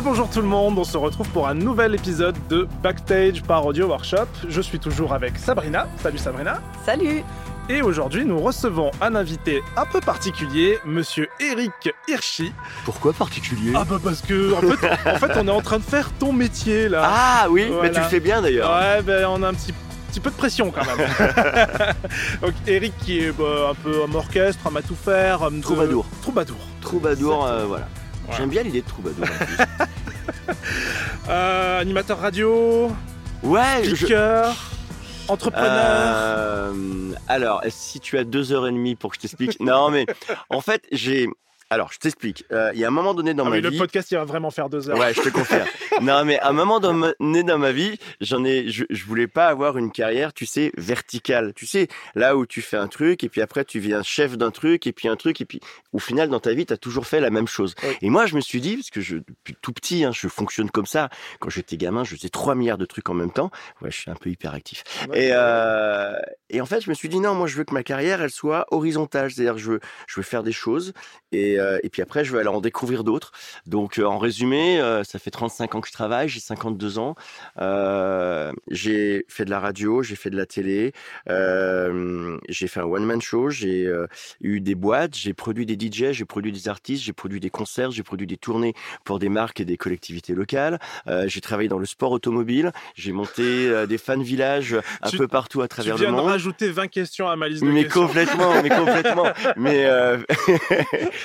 Et bonjour tout le monde, on se retrouve pour un nouvel épisode de Backstage par Audio Workshop. Je suis toujours avec Sabrina. Salut Sabrina. Salut Et aujourd'hui, nous recevons un invité un peu particulier, monsieur Eric Hirschi. Pourquoi particulier? Ah bah parce que en fait, en fait, on est en train de faire ton métier là. Ah oui, Voilà. mais tu le fais bien d'ailleurs. Ouais, ben on a un petit, petit peu de pression quand même. Donc Eric qui est bah, un peu homme orchestre, homme à tout faire, homme de- Troubadour. Troubadour. Troubadour, euh, voilà. Voilà. J'aime bien l'idée de troubadour. en plus. Euh, animateur radio, ouais, je. speaker, entrepreneur. Euh, alors, si tu as deux heures et demie pour que je t'explique? non, mais en fait, j'ai. Alors, je t'explique. Euh, Il y a un moment donné dans Ah ma oui, le vie. podcast il va vraiment faire deux heures. Ouais, je te confirme. non, mais à un moment donné dans ma vie, j'en ai, je, je voulais pas avoir une carrière, tu sais, verticale. Tu sais, là où tu fais un truc et puis après tu viens chef d'un truc et puis un truc et puis au final dans ta vie, tu as toujours fait la même chose. Oui. Et moi, je me suis dit, parce que je, depuis tout petit, hein, je fonctionne comme ça. Quand j'étais gamin, je faisais 3 milliards de trucs en même temps. Ouais, je suis un peu hyperactif. Ouais. Et, euh, et en fait, je me suis dit, non, moi, je veux que ma carrière, elle soit horizontale. C'est-à-dire, je veux, je veux faire des choses et, euh, et puis après, je veux aller en découvrir d'autres. Donc, euh, en résumé, euh, ça fait 35 ans que je travaille, j'ai 52 ans. J'ai fait de la radio, j'ai fait de la télé, j'ai fait un one-man show, j'ai eu des boîtes, j'ai produit des DJ, j'ai produit des artistes, j'ai produit des concerts, j'ai produit des tournées pour des marques et des collectivités locales. J'ai travaillé dans le sport automobile, j'ai monté des fan villages un Tu- peu partout à Tu travers viens le de monde. rajouter 20 questions à ma liste de Mais questions. complètement, mais complètement. Mais euh,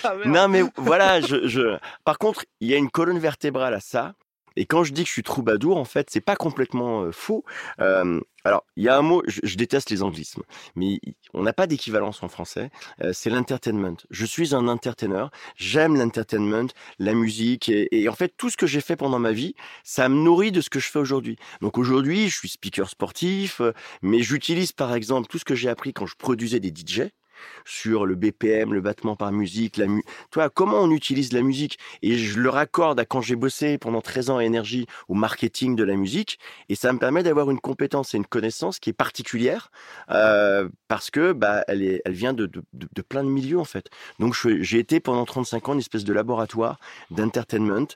Ah, merde. Non, mais voilà. Je. Par contre, il y a une colonne vertébrale à ça. Et quand je dis que je suis troubadour, en fait, c'est pas complètement euh, faux. Euh, alors, il y a un mot, je, déteste les anglismes, mais on n'a pas d'équivalence en français. Euh, c'est l'entertainment. Je suis un entertainer. J'aime l'entertainment, la musique, et, et en fait, tout ce que j'ai fait pendant ma vie, ça me nourrit de ce que je fais aujourd'hui. Donc aujourd'hui, je suis speaker sportif, mais j'utilise par exemple tout ce que j'ai appris quand je produisais des DJ sur le BPM, le battement par musique, la. Toi, comment on utilise la musique? Et je le raccorde à quand j'ai bossé pendant 13 ans à Énergie au marketing de la musique, et ça me permet d'avoir une compétence et une connaissance qui est particulière euh, parce que bah elle est, elle vient de, de, de, plein de milieux en fait. Donc j'ai été pendant 35 ans une espèce de laboratoire d'entertainment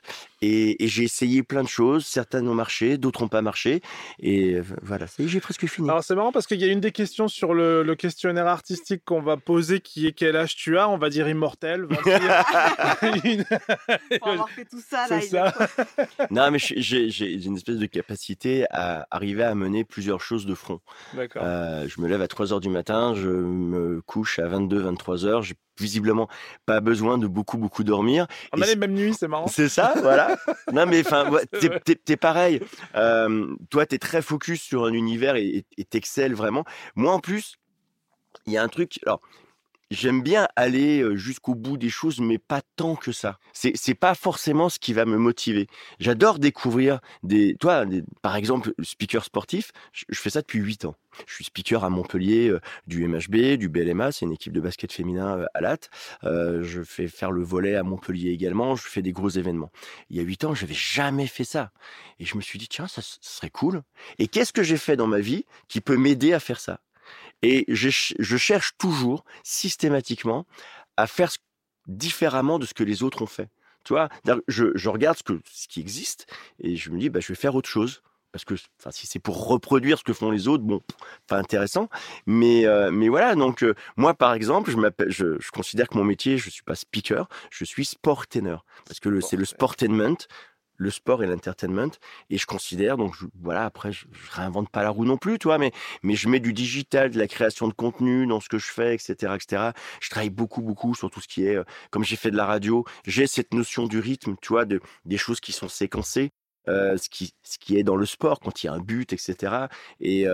et, et j'ai essayé plein de choses. Certaines ont marché, d'autres n'ont pas marché, et voilà. Ça y est, j'ai presque fini. Alors c'est marrant parce qu'il y a une des questions sur le, le questionnaire artistique qu'on va poser qui est quel âge tu as? On va dire immortel. Une- Pour avoir fait tout ça, là, ça. Non, mais j'ai- une espèce de capacité à arriver à mener plusieurs choses de front. D'accord. Euh, je me lève à 3 heures du matin, je me couche à 22, 23 heures. J'ai visiblement pas besoin de beaucoup, beaucoup dormir. On et a les mêmes nuits, c'est marrant. C'est ça, voilà. Non, mais enfin, ouais, t'es, t'es- pareil. Euh, toi, t'es très focus sur un univers et et- et t'excelles vraiment. Moi, en plus, il y a un truc. Alors, j'aime bien aller jusqu'au bout des choses, mais pas tant que ça. C'est, c'est pas forcément ce qui va me motiver. J'adore découvrir des. Toi, par exemple, speaker sportif, je, fais ça depuis 8 ans. Je suis speaker à Montpellier du MHB, du BLMA, c'est une équipe de basket féminin à Latte. Euh, je fais faire le volet à Montpellier également. Je fais des gros événements. Il y a huit ans, j'avais jamais fait ça. Et je me suis dit, tiens, ça, serait cool. Et qu'est-ce que j'ai fait dans ma vie qui peut m'aider à faire ça? Et je, ch- je cherche toujours, systématiquement, à faire différemment de ce que les autres ont fait. Tu vois, je, je regarde ce, que, ce qui existe et je me dis, bah, je vais faire autre chose. Parce que enfin, si c'est pour reproduire ce que font les autres, bon, pas intéressant. Mais, euh, mais voilà, donc euh, moi, par exemple, je, je, je considère que mon métier, je suis pas speaker, je suis sportainer. Parce que c'est le sportainment, le sport et l'entertainment. Et je considère, donc voilà, après, je, je réinvente pas la roue non plus, tu vois, mais, mais je mets du digital, de la création de contenu dans ce que je fais, etc., etc. Je travaille beaucoup, beaucoup sur tout ce qui est, euh, comme j'ai fait de la radio, j'ai cette notion du rythme, tu vois, de, des choses qui sont séquencées, euh, ce, qui, ce qui est dans le sport, quand il y a un but, etc. Et,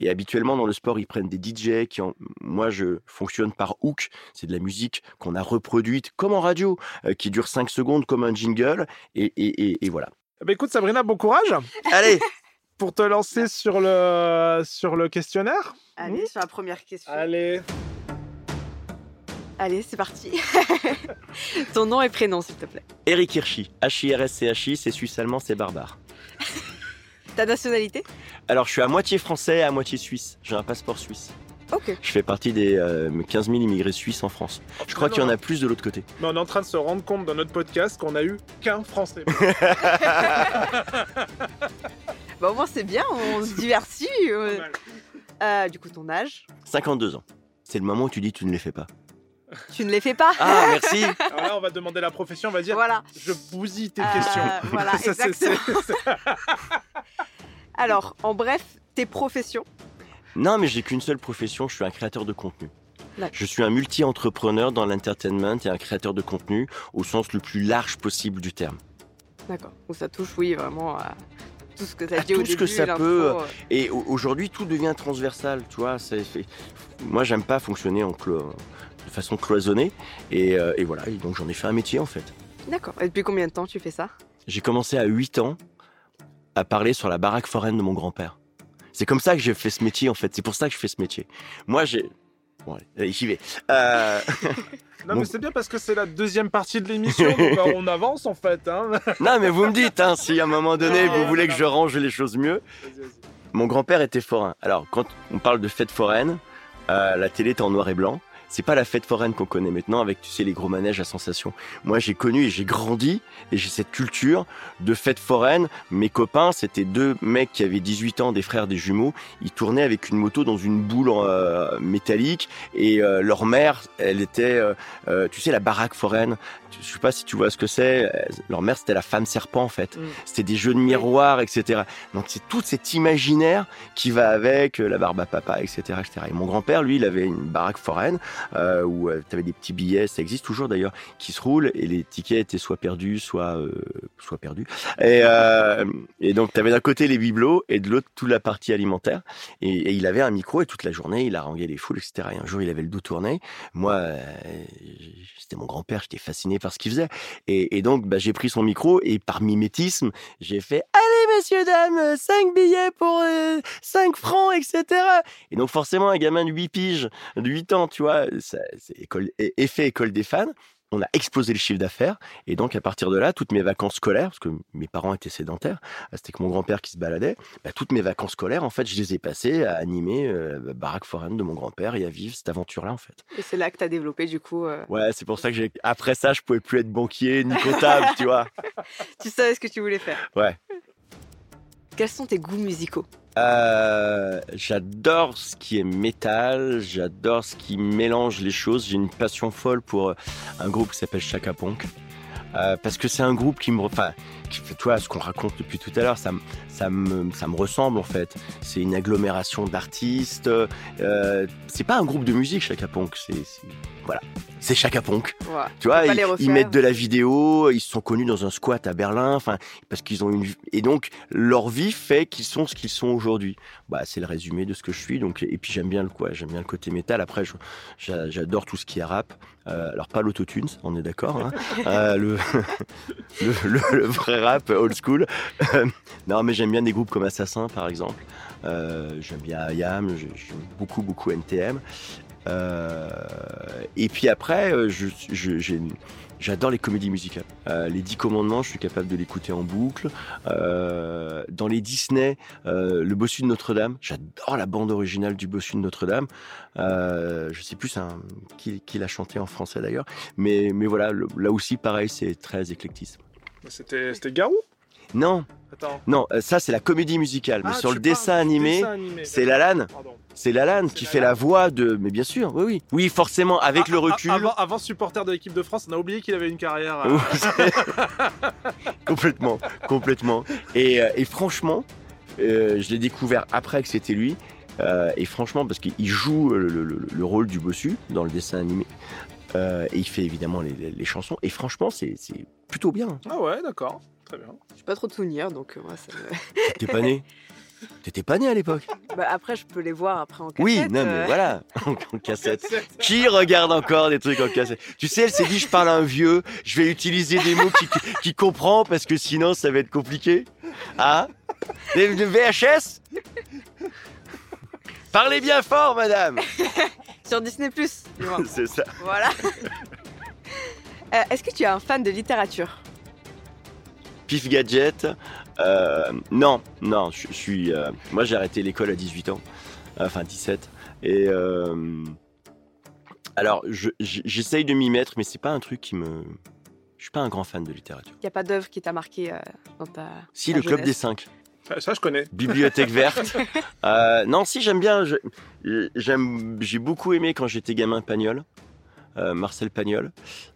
et habituellement, dans le sport, ils prennent des DJ qui, en... moi, je fonctionne par hook. C'est de la musique qu'on a reproduite comme en radio, euh, qui dure 5 secondes comme un jingle. Et, et, et, et voilà. Ben, écoute Sabrina, bon courage Allez, pour te lancer sur le, sur le questionnaire. Allez, sur la première question. Allez. Allez, c'est parti. Ton nom et prénom, s'il te plaît. Eric Hirschi, H-I-R-S-C-H-I, c'est suisse-allemand, c'est barbare. Ta nationalité Alors, je suis à moitié français, à moitié suisse. J'ai un passeport suisse. Ok. Je fais partie des euh, 15 000 immigrés suisses en France. Je crois qu'il y en a plus de l'autre côté. Mais on est en train de se rendre compte dans notre podcast qu'on a eu qu'un Français. Bah, au moins, c'est bien, on se divertit. euh. Euh, du coup, ton âge 52 ans. C'est le moment où tu dis tu ne les fais pas. Tu ne les fais pas Ah, merci Alors là, on va demander la profession, on va dire Voilà. je bousille tes Euh, questions. Voilà, Ça, c'est- exactement. Alors, en bref, tes professions. Non, mais j'ai qu'une seule profession, je suis un créateur de contenu. Je suis un multi-entrepreneur dans l'entertainment et un créateur de contenu au sens le plus large possible du terme. D'accord. Donc ça touche, oui, vraiment à tout ce que À dit au tout ce que ça peut, euh. Et au- aujourd'hui, tout devient transversal, tu vois. c'est- Moi, j'aime pas fonctionner en clo- de façon cloisonnée. Et, euh, et voilà, et donc j'en ai fait un métier en fait. D'accord. Et depuis combien de temps tu fais ça? J'ai commencé à 8 ans à parler sur la baraque foraine de mon grand-père. C'est comme ça que j'ai fait ce métier en fait. C'est pour ça que je fais ce métier. Moi, j'ai. Bon, allez, j'y vais. Euh, Non, mais c'est bien parce que c'est la deuxième partie de l'émission, donc bah, on avance en fait. Hein. non, mais vous me dites, hein, si à un moment donné, vous voulez que je range les choses mieux. Vas-y, vas-y. Mon grand-père était forain. Alors, quand on parle de fête foraine, euh, la télé est en noir et blanc. C'est pas la fête foraine qu'on connaît maintenant avec, tu sais, les gros manèges à sensation. Moi, j'ai connu et j'ai grandi et j'ai cette culture de fête foraine. Mes copains, c'était deux mecs qui avaient 18 ans, des frères, des jumeaux. Ils tournaient avec une moto dans une boule euh, métallique et euh, leur mère, elle était, euh, euh, tu sais, la baraque foraine. Je sais pas si tu vois ce que c'est. Euh, Leur mère, c'était la femme serpent, en fait. Mm. C'était des jeux de miroirs, etc. Donc, c'est tout cet imaginaire qui va avec euh, la barbe à papa, etc., etc. Et mon grand-père, lui, il avait une baraque foraine euh, où tu avais des petits billets, ça existe toujours d'ailleurs, qui se roulent et les tickets étaient soit perdus, soit euh, soit perdus. Et, euh, et donc, tu avais d'un côté les bibelots et de l'autre toute la partie alimentaire. Et, il avait un micro et toute la journée, il haranguait les foules, etc. Et un jour, il avait le dos tourné. Moi, euh, c'était mon grand-père, j'étais fasciné par ce qu'il faisait. Et, et donc, bah, j'ai pris son micro et par mimétisme, j'ai fait Allez, messieurs, dames, 5 billets pour 5 francs, etc. Et donc, forcément, un gamin de 8 piges, de 8 ans, tu vois, c'est école, effet école des fans. On a explosé le chiffre d'affaires. Et donc, à partir de là, toutes mes vacances scolaires, parce que mes parents étaient sédentaires, euh, c'était que mon grand-père qui se baladait, bah, toutes mes vacances scolaires, en fait, je les ai passées à animer euh, la baraque foraine de mon grand-père et à vivre cette aventure-là, en fait. Et c'est là que tu as développé, du coup. euh, Ouais, c'est pour ça que j'ai. Après ça, je pouvais plus être banquier ni comptable, tu vois. Tu savais ce que tu voulais faire. Ouais. Quels sont tes goûts musicaux? Euh, j'adore ce qui est métal, j'adore ce qui mélange les choses. J'ai une passion folle pour euh, un groupe qui s'appelle Chaka Ponk. Euh, parce que c'est un groupe qui me, enfin, qui vois, ce qu'on raconte depuis tout à l'heure, ça, ça me, ça me ressemble en fait. C'est une agglomération d'artistes. C'est pas un groupe de musique Chaka c'est, c'est- voilà, c'est Chaka Ponk. Tu vois, ils, mettent de la vidéo, ils se sont connus dans un squat à Berlin, enfin, parce qu'ils ont une et donc leur vie fait qu'ils sont ce qu'ils sont aujourd'hui. Bah, c'est le résumé de ce que je suis. Donc et puis j'aime bien le quoi, j'aime bien le côté métal. Après, j'adore tout ce qui est rap. Euh, alors pas l'autotune, on est d'accord. Hein Euh, le, le, le- le vrai rap old school. Euh, non, mais j'aime bien des groupes comme Assassin, par exemple. Euh, j'aime bien IAM, j'aime beaucoup beaucoup NTM. Euh, et puis après, euh, j'adore les comédies musicales. Euh, les Dix Commandements, je suis capable de l'écouter en boucle. Dans les Disney, le Bossu de Notre-Dame, j'adore la bande originale du Bossu de Notre-Dame. Je sais plus qui, l'a chanté en français d'ailleurs, mais, mais voilà, là aussi pareil, c'est très éclectisme. C'était Garou? Non, Attends. non, euh, ça c'est la comédie musicale, mais Ah, sur le dessin animé, dessin animé, c'est. Lalanne. C'est Lalanne qui Lalanne. fait la voix de. Mais bien sûr, oui, oui. Oui, forcément, avec Ah, le ah, recul. Avant, avant supporter de l'équipe de France, on a oublié qu'il avait une carrière. euh, complètement, complètement. Et, euh, et franchement, euh, je l'ai découvert après que c'était lui. Euh, et franchement, parce qu'il joue le, le- le- le rôle du bossu dans le dessin animé. Et il fait évidemment les, les- les chansons. Et franchement, c'est c'est plutôt bien. Ah ouais, d'accord. Très bien. J'ai pas trop de souvenirs, donc euh, moi, ça me- T'es pas né T'étais pas né à l'époque Bah, après, je peux les voir après en cassette. Oui, non, mais euh, voilà, en, cassette. Qui regarde encore des trucs en cassette? Tu sais, elle s'est dit, je parle à un vieux, je vais utiliser des mots qui, qui comprend parce que sinon ça va être compliqué. Ah? Des des VHS Parlez bien fort, madame Sur Disney+, Plus. C'est ça. Voilà. Euh, Est-ce que tu es un fan de littérature? Pif Gadget. euh, non, non, je je suis. euh, moi, j'ai arrêté l'école à 18 ans, enfin 17. Et euh, alors, je- j'essaye de m'y mettre, mais c'est pas un truc qui me. Je suis pas un grand fan de littérature. Il n'y a pas d'œuvre qui t'a marqué euh, dans ta. Si, ta le club des cinq. Ça, ça, je connais. Bibliothèque verte. Euh, non, si j'aime bien. J'ai beaucoup aimé quand j'étais gamin Pagnol, Marcel Pagnol,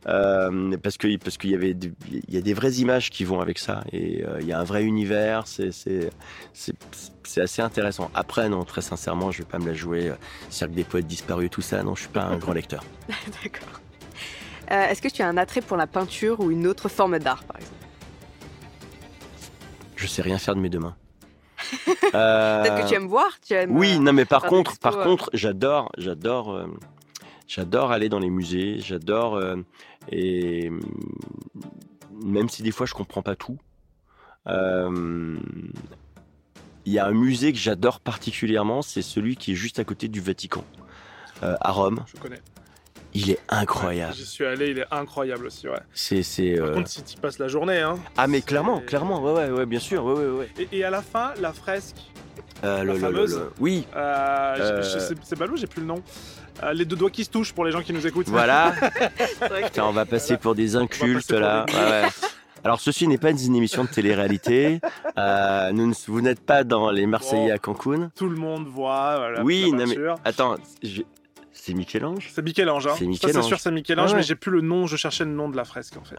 euh, parce que parce qu'il y avait des- il y a des vraies images qui vont avec ça et euh, il y a un vrai univers. C'est c'est assez intéressant. Après, non, très sincèrement, je vais pas me la jouer. euh, Cirque des poètes disparus, tout ça. Non, je suis pas un grand lecteur. D'accord. Euh, Est-ce que tu as un attrait pour la peinture ou une autre forme d'art, par exemple? Je sais rien faire de mes deux mains. Euh, Peut-être que tu aimes voir tu aimes, Oui, euh, non, mais par contre, par euh. contre, j'adore, j'adore, euh, j'adore aller dans les musées. J'adore euh, et même si des fois je comprends pas tout, euh, il y a un musée que j'adore particulièrement, c'est celui qui est juste à côté du Vatican, euh, à Rome. Je connais. Il est incroyable. J'y suis allé, il est incroyable aussi, ouais. C'est, c'est. Par euh, contre, si tu passes la journée, hein. Ah mais clairement, clairement, ouais, ouais, ouais, bien sûr, ouais, ouais, ouais. Et, et à la fin, la fresque, Euh, le- le- le- fameuse. le- Oui, euh, Euh. c'est- balou, j'ai plus le nom. Euh, les deux doigts qui se touchent pour les gens qui nous écoutent. voilà. Putain, on va passer pour des incultes là. des- Ouais, ouais. Alors ceci n'est pas une émission de télé-réalité. Euh, nous vous n'êtes pas dans les Marseillais Bon. à Cancun. Tout le monde voit. Voilà, Oui, la non, mais-. Attends, je- c'est Michel-Ange? C'est Michel-Ange. Hein. C'est. C'est sûr, c'est Michel-Ange, Ah ouais. mais j'ai plus le nom. Je cherchais le nom de la fresque en fait.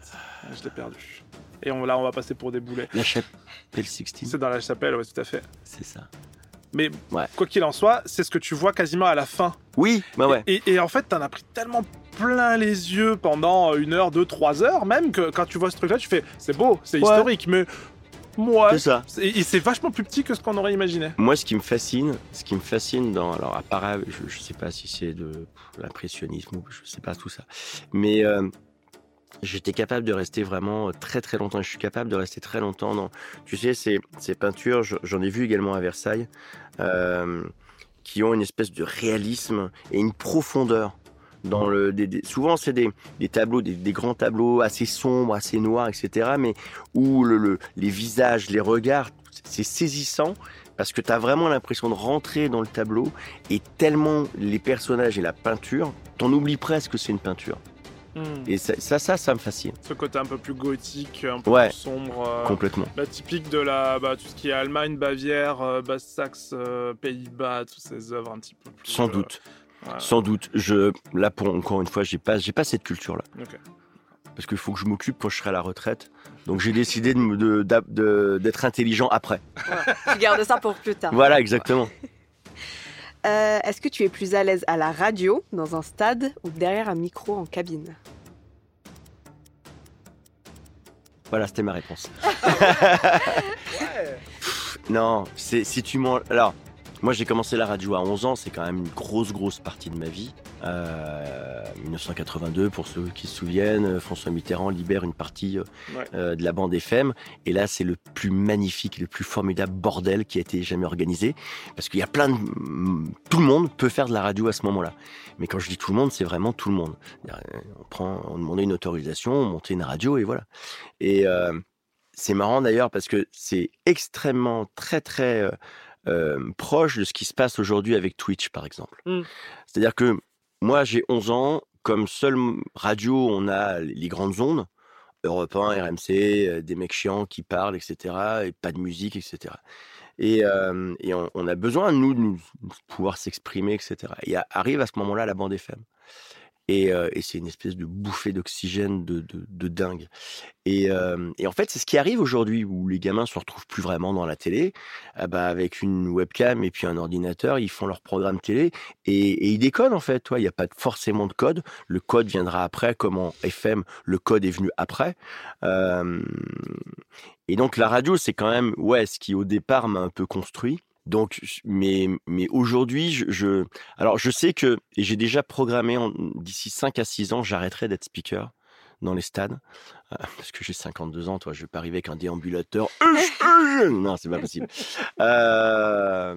Je l'ai perdu. Et on, là, on va passer pour des boulets. La chapelle Sixtine, C'est dans la chapelle, ouais, tout à fait. c'est ça. Mais Ouais. quoi qu'il en soit, c'est ce que tu vois quasiment à la fin. Oui, bah ouais. Et, et en fait, t'en as pris tellement plein les yeux pendant une heure, deux, trois heures, même que quand tu vois ce truc-là, tu fais c'est beau, c'est Ouais. historique, mais moi, C'est ça. et c'est vachement plus petit que ce qu'on aurait imaginé. Moi, ce qui me fascine, ce qui me fascine dans, alors à part, je, je sais pas si c'est de l'impressionnisme ou je sais pas tout ça, mais euh, j'étais capable de rester vraiment très très longtemps. Je suis capable de rester très longtemps dans, tu sais, ces, ces peintures. je- J'en ai vu également à Versailles, euh, qui ont une espèce de réalisme et une profondeur. Dans le, des- souvent, c'est des, des tableaux, des, des grands tableaux assez sombres, assez noirs, etc. Mais où le, le- les visages, les regards, c'est saisissant parce que tu as vraiment l'impression de rentrer dans le tableau et tellement les personnages et la peinture, t'en oublies presque que c'est une peinture. Et ça, ça, ça, ça me fascine Ce côté un peu plus gothique, un peu Ouais. plus sombre. euh, complètement. bah, typique de la, bah, tout ce qui est Allemagne, Bavière, euh, Basse-Saxe, euh, Pays-Bas, toutes ces œuvres un petit peu plus. Sans euh, doute, ouais. sans doute. Je, là, pour encore une fois, j'ai pas, j'ai pas cette culture-là. Parce qu'il faut que je m'occupe quand je serai à la retraite. Donc j'ai décidé de d'être intelligent après. Tu gardes ça pour plus tard. Voilà, exactement. Euh, Est-ce que tu es plus à l'aise à la radio, dans un stade ou derrière un micro en cabine? Voilà, c'était ma réponse. Non, c'est si tu m'en. Alors, moi j'ai commencé la radio à 11 ans, c'est quand même une grosse grosse partie de ma vie. Euh, 1982, pour ceux qui se souviennent, euh, François Mitterrand libère une partie euh, Ouais. euh, de la bande FM, et là c'est le plus magnifique, le plus formidable bordel qui a été jamais organisé, parce qu'il y a plein de, tout le monde peut faire de la radio à ce moment-là. Mais quand je dis tout le monde, c'est vraiment tout le monde. On prend, on demandait une autorisation, on montait une radio et voilà. Et euh, c'est marrant d'ailleurs parce que c'est extrêmement très très euh, proche de ce qui se passe aujourd'hui avec Twitch par exemple. Mm. C'est-à-dire que moi j'ai 11 ans, comme seule radio on a les grandes ondes, Europe 1, RMC, euh, des mecs chiants qui parlent, etc. et pas de musique, etc. Et, euh, et on, on a besoin, nous, de nous de pouvoir s'exprimer, etc. Et arrive à ce moment-là la bande FM. Et, euh, et c'est une espèce de bouffée d'oxygène de, de, de dingue. Et, euh, et en fait, c'est ce qui arrive aujourd'hui où les gamins se retrouvent plus vraiment dans la télé. Ah bah, avec une webcam et puis un ordinateur, ils font leur programme télé et, et ils décodent en fait. Toi, il n'y a pas forcément de code. Le code viendra après, comme en FM, le code est venu après. Euh, et donc la radio, c'est quand même ouais ce qui au départ m'a un peu construit. Donc, mais mais aujourd'hui, je, je alors je sais que j'ai déjà programmé d'ici 5 à 6 ans, j'arrêterai d'être speaker dans les stades Euh, parce que j'ai 52 ans. Toi, je vais pas arriver avec un déambulateur. non, c'est pas possible. Euh,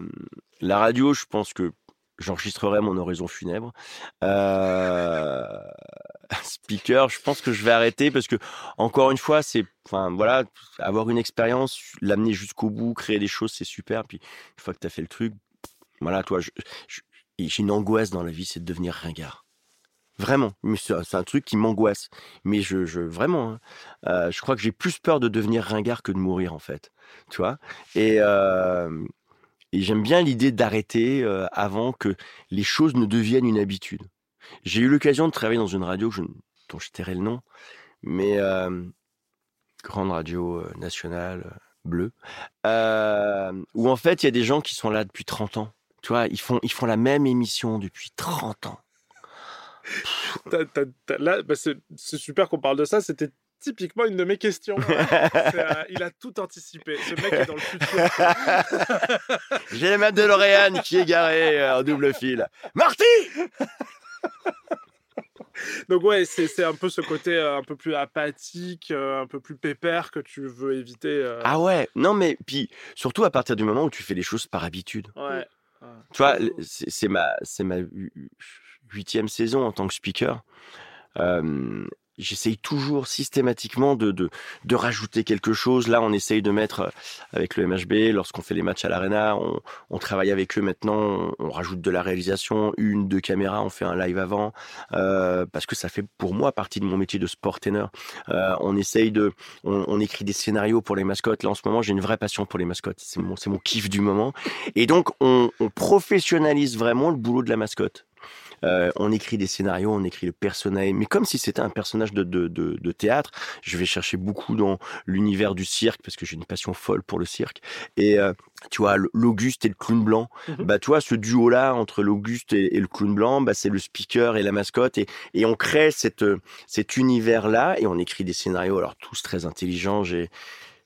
la radio, je pense que j'enregistrerai mon oraison funèbre. Euh, speaker, je pense que je vais arrêter parce que encore une fois, c'est, enfin voilà, avoir une expérience, l'amener jusqu'au bout, créer des choses, c'est super. Puis une fois que tu as fait le truc, voilà, toi, j'ai une angoisse dans la vie, c'est de devenir ringard. Vraiment, c'est un truc qui m'angoisse. Mais je, vraiment, hein, euh, je crois que j'ai plus peur de devenir ringard que de mourir en fait. Tu vois? Et, euh, j'aime bien l'idée d'arrêter euh, avant que les choses ne deviennent une habitude. J'ai eu l'occasion de travailler dans une radio je- dont je tairai le nom, mais euh, grande radio euh, nationale euh, bleue, euh, où en fait il y a des gens qui sont là depuis 30 ans. Tu vois, ils font, ils font la même émission depuis 30 ans. Là, bah, c'est super qu'on parle de ça. C'était typiquement une de mes questions. Euh, il a tout anticipé. Ce mec est dans le futur. J'ai ma DeLorean qui est garée en double fil. Marty Donc ouais, c'est c'est un peu ce côté euh, un peu plus apathique, euh, un peu plus pépère que tu veux éviter. euh. Ah ouais, non mais puis surtout à partir du moment où tu fais les choses par habitude. Ouais. Tu vois, c'est ma, c'est ma hu- hu- huitième saison en tant que speaker. J'essaye toujours systématiquement de, de, rajouter quelque chose. Là, on essaye de mettre euh, avec le MHB, lorsqu'on fait les matchs à l'Arena, on, travaille avec eux maintenant, on, rajoute de la réalisation, une, deux caméras, on fait un live avant, euh, parce que ça fait pour moi partie de mon métier de sport teneur. Euh, on essaye de, on, écrit des scénarios pour les mascottes. Là, en ce moment, j'ai une vraie passion pour les mascottes. C'est mon, mon kiff du moment. Et donc, on, on professionnalise vraiment le boulot de la mascotte. Euh, on écrit des scénarios, on écrit le personnage, mais comme si c'était un personnage de, de, de, de théâtre. Je vais chercher beaucoup dans l'univers du cirque parce que j'ai une passion folle pour le cirque. Et euh, tu vois, l'Auguste et le clown blanc, Mhm. bah tu vois, ce duo-là entre l'Auguste et, et le clown blanc, bah c'est le speaker et la mascotte, et, et on crée cette, euh, cet univers-là et on écrit des scénarios. Alors tous très intelligents. J'ai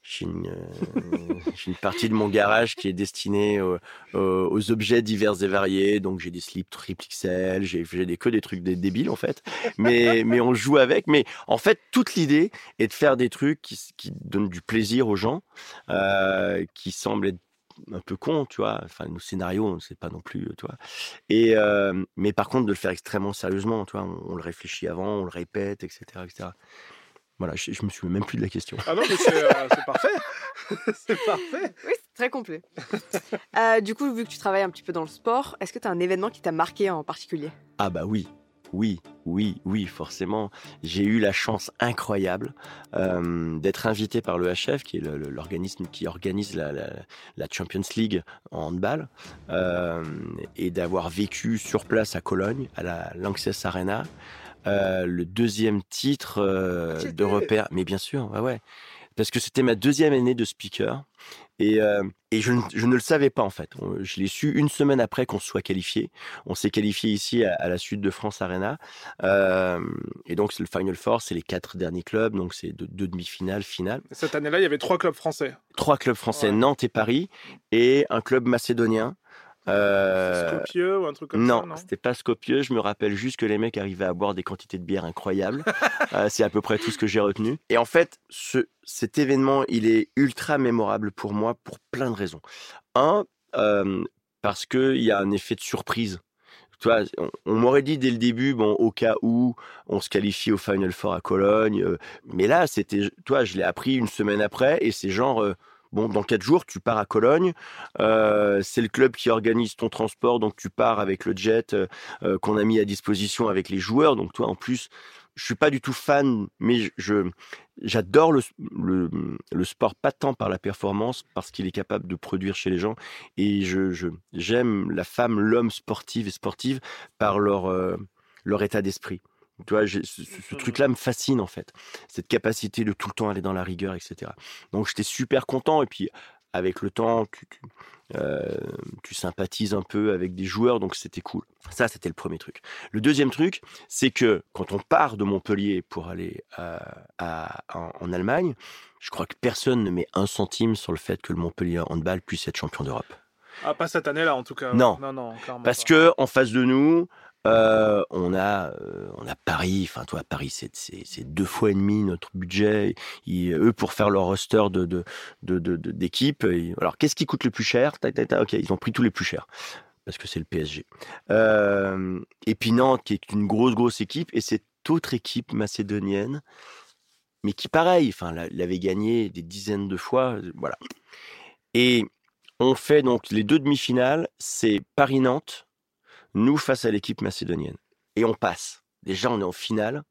j'ai une, euh, j'ai une partie de mon garage qui est destinée aux, objets divers et variés. Donc j'ai des slips triple XL, j'ai des que des trucs dé- débiles en fait. Mais mais on joue avec. Mais en fait toute l'idée est de faire des trucs qui, donnent du plaisir aux gens, euh, qui semblent être un peu cons, tu vois. Enfin nos scénarios, c'est pas non plus, tu vois. Et euh, mais par contre de le faire extrêmement sérieusement, tu vois. On, on le réfléchit avant, on le répète, etc., etc. Voilà, je, je me souviens même plus de la question. Ah non, mais c'est euh, parfait. c'est parfait. Oui, c'est très complet. Euh, du coup, vu que tu travailles un petit peu dans le sport, est-ce que tu as un événement qui t'a marqué en particulier? Ah bah oui, oui, oui, oui, forcément. J'ai eu la chance incroyable euh, d'être invité par le HF, qui est l'organisme qui organise la, la- la Champions League en handball, euh, et d'avoir vécu sur place à Cologne, à la Lanxess Arena, euh, le deuxième titre euh, Tu de repère. Mais bien sûr, ouais, ouais. Parce que c'était ma deuxième année de speaker. Et, euh, et je, ne- je ne le savais pas en fait. Je l'ai su une semaine après qu'on soit qualifié. On s'est qualifié ici à, à la Sud de France Arena. Euh, et donc c'est le Final Four, c'est les quatre derniers clubs. Donc c'est de- deux demi-finales, finale. Cette année-là, il y avait trois clubs français. Trois clubs français, Ouais. Nantes et Paris, et un club macédonien. Euh, Scopieux ou un truc comme non, ça, non c'était pas Scopieux. Je me rappelle juste que les mecs arrivaient à boire des quantités de bière incroyables. Euh, c'est à peu près tout ce que j'ai retenu. Et en fait, ce, cet événement, il est ultra mémorable pour moi pour plein de raisons. Un, euh, parce qu'il y a un effet de surprise. Tu vois, on, on m'aurait dit dès le début, bon, au cas où on se qualifie au Final Four à Cologne. mais là, c'était, toi, je l'ai appris une semaine après, et c'est genre, bon, dans quatre jours, tu pars à Cologne. Euh, c'est le club qui organise ton transport, donc tu pars avec le jet euh, euh, qu'on a mis à disposition avec les joueurs. Donc toi, en plus, je suis pas du tout fan, mais je- j'adore le, le, sport pas tant par la performance, parce qu'il est capable de produire chez les gens. Et je j'aime la femme, l'homme sportive et sportive par leur leur état d'esprit. Tu vois, ce, Mhm. truc-là me fascine en fait, cette capacité de tout le temps aller dans la rigueur, etc. Donc j'étais super content et puis avec le temps, tu, tu, euh, tu sympathises un peu avec des joueurs, donc c'était cool. Ça, c'était le premier truc. Le deuxième truc, c'est que quand on part de Montpellier pour aller à- à- en, en Allemagne, je crois que personne ne met un centime sur le fait que le Montpellier handball puisse être champion d'Europe. Ah, pas cette année-là, en tout cas. Non. Non, non, clairement Parce pas. que en face de nous, euh, on a euh, on a Paris. Enfin, toi, Paris, c'est deux fois et demi notre budget. Ils- eux, pour faire leur roster de ils- alors, qu'est-ce qui coûte le plus cher? Tac, tac, tac, Ok, ils ont pris tous les plus chers parce que c'est le PSG. Euh, et puis Nantes, qui est une grosse grosse équipe, et cette autre équipe macédonienne, mais qui pareil, enfin, l'a- l'avait gagné des dizaines de fois. Voilà. Et on fait donc les deux demi-finales, c'est Paris-Nantes, nous face à l'équipe macédonienne. Et on passe. Déjà, on est en finale.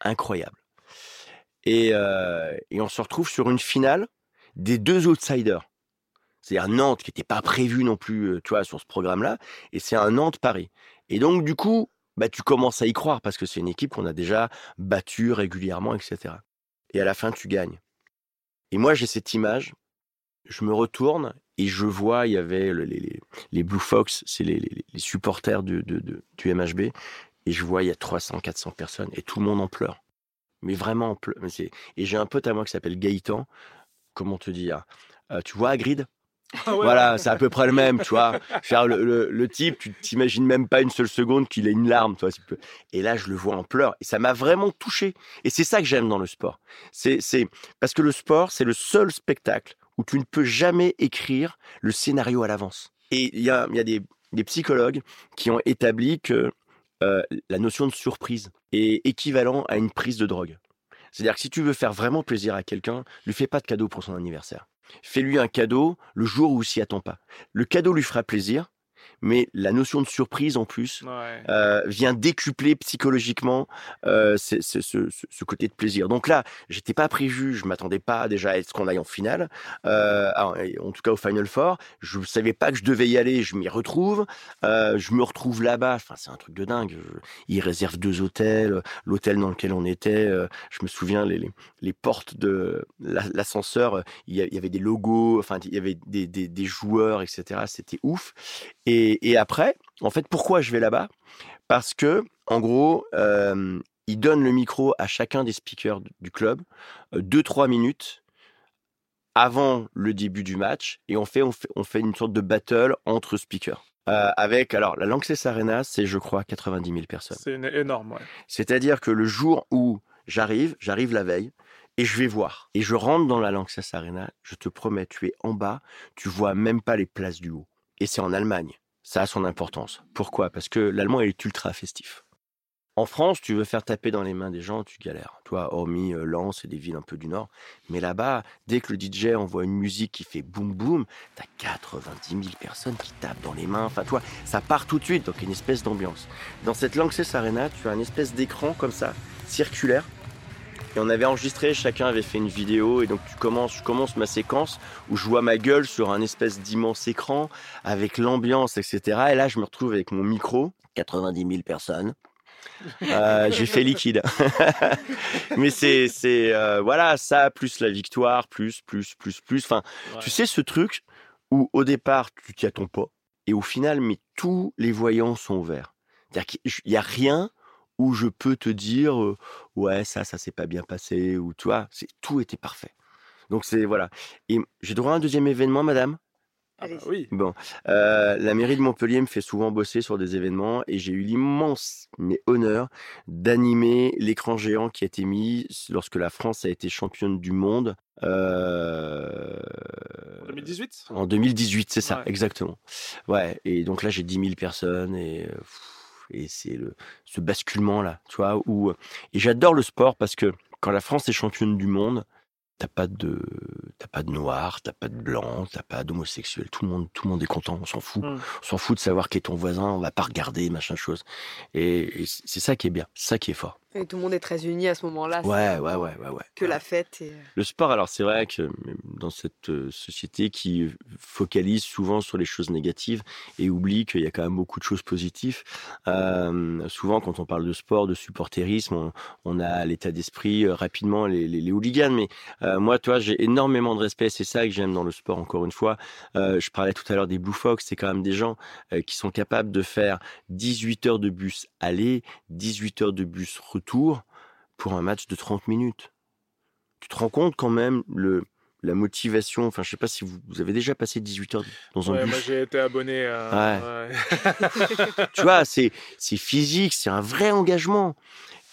Incroyable. Et, euh, et on se retrouve sur une finale des deux outsiders. C'est-à-dire Nantes, qui n'était pas prévu non plus, euh, tu vois, sur ce programme-là. Et c'est un Nantes-Paris. Et donc, du coup, bah, tu commences à y croire parce que c'est une équipe qu'on a déjà battue régulièrement, etc. Et à la fin, tu gagnes. Et moi, j'ai cette image. Je me retourne et je vois, il y avait le- les, les- les Blue Fox, c'est les, les- supporters du, de- de- du MHB. Et je vois, il y a 300, 400 personnes et tout le monde en pleure. Mais vraiment en pleure. Et j'ai un pote à moi qui s'appelle Gaëtan. Comment te dire Euh, Tu vois Hagrid? Ah ouais. voilà, c'est à peu près le même, tu vois. Faire le, le- le type, tu t'imagines même pas une seule seconde qu'il ait une larme, peu- Et là, je le vois en pleurs. Et ça m'a vraiment touché. Et c'est ça que j'aime dans le sport. C'est, c'est parce que le sport, c'est le seul spectacle où tu ne peux jamais écrire le scénario à l'avance. Et il y a, y a des, psychologues qui ont établi que euh, la notion de surprise est équivalent à une prise de drogue. C'est-à-dire que si tu veux faire vraiment plaisir à quelqu'un, lui fais pas de cadeau pour son anniversaire. Fais-lui un cadeau le jour où il s'y attend pas. Le cadeau lui fera plaisir, mais la notion de surprise en plus Ouais. euh, vient décupler psychologiquement euh, ce, côté de plaisir. Donc là, j'étais pas prévu, je m'attendais pas déjà à ce qu'on aille en finale, euh, alors, en tout cas au Final Four. Je savais pas que je devais y aller, je m'y retrouve, je me retrouve là-bas. Enfin, c'est un truc de dingue. Je- ils réservent deux hôtels, l'hôtel dans lequel on était. je me souviens les, les, les portes de la- l'ascenseur, il y a- il y avait des logos, enfin il y avait des, des, des joueurs, etc. C'était ouf. Et, et après, en fait, pourquoi je vais là-bas? Parce que, en gros, euh, ils donnent le micro à chacun des speakers du- club, euh, deux trois minutes avant le début du match, et on fait, on fait, on fait une sorte de battle entre speakers. Euh, avec, alors, la Lanxess Arena, c'est, je crois, 90 000 personnes. C'est énorme, ouais. C'est-à-dire que le jour où j'arrive, j'arrive la veille, et je vais voir. Et je rentre dans la Lanxess Arena, je te promets, tu es en bas, tu vois même pas les places du haut. Et c'est en Allemagne. Ça a son importance. Pourquoi? Parce que l'allemand est ultra festif. En France, tu veux faire taper dans les mains des gens, tu galères. Toi, hormis euh, Lens et des villes un peu du nord. Mais là-bas, dès que le DJ envoie une musique qui fait boum boum, t'as 90 000 personnes qui tapent dans les mains. Enfin, toi, ça part tout de suite. Donc, une espèce d'ambiance. Dans cette Lanxess Arena, tu as une espèce d'écran comme ça, circulaire. Et on avait enregistré, chacun avait fait une vidéo. Et donc, tu commences, je commence ma séquence où je vois ma gueule sur un espèce d'immense écran avec l'ambiance, etc. Et là, je me retrouve avec mon micro, 90 000 personnes. Euh, j'ai fait liquide. Mais c'est, c'est euh, voilà, ça, plus la victoire, plus, plus, plus, plus. Enfin, Ouais. tu sais, ce truc où au départ, tu t'y attends pas. Et au final, mais tous les voyants sont ouverts. C'est-à-dire qu'il n'y a rien où je peux te dire, euh, ouais, ça, ça s'est pas bien passé, ou toi, c'est, tout était parfait. Donc c'est, voilà. Et j'ai droit à un deuxième événement, madame? Ah bah oui. Bon, euh, la mairie de Montpellier me fait souvent bosser sur des événements et j'ai eu l'immense mais honneur d'animer l'écran géant qui a été mis lorsque la France a été championne du monde euh, En 2018 en 2018, c'est ça, Ouais. exactement. Ouais, et donc là j'ai 10 000 personnes et, pff, et c'est le ce basculement là, tu vois, où et j'adore le sport parce que quand la France est championne du monde, t'as pas de t'as pas de noir, t'as pas de blanc, t'as pas d'homosexuel, tout le monde tout le monde est content, on s'en fout, Mm. on s'en fout de savoir qui est ton voisin, on va pas regarder machin chose. Et, et c'est ça qui est bien, c'est ça qui est fort. Et tout le monde est très uni à ce moment-là. Ouais, ouais, ouais, ouais, ouais. Que ouais. la fête. Et... Le sport, alors c'est vrai que dans cette euh, société qui focalise souvent sur les choses négatives et oublie qu'il y a quand même beaucoup de choses positives, euh, souvent quand on parle de sport, de supporterisme, on, on a l'état d'esprit euh, rapidement les, les, les hooligans. Mais euh, moi, toi, j'ai énormément de respect. C'est ça que j'aime dans le sport, encore une fois. Euh, je parlais tout à l'heure des Blue Fox. C'est quand même des gens euh, qui sont capables de faire 18 heures de bus aller, 18 heures de bus retour pour un match de 30 minutes tu te rends compte quand même le la motivation. Enfin, je sais pas si vous, vous avez déjà passé 18 heures dans un Ouais, bus. moi j'ai été abonné à. ouais. tu vois, c'est c'est physique, c'est un vrai engagement.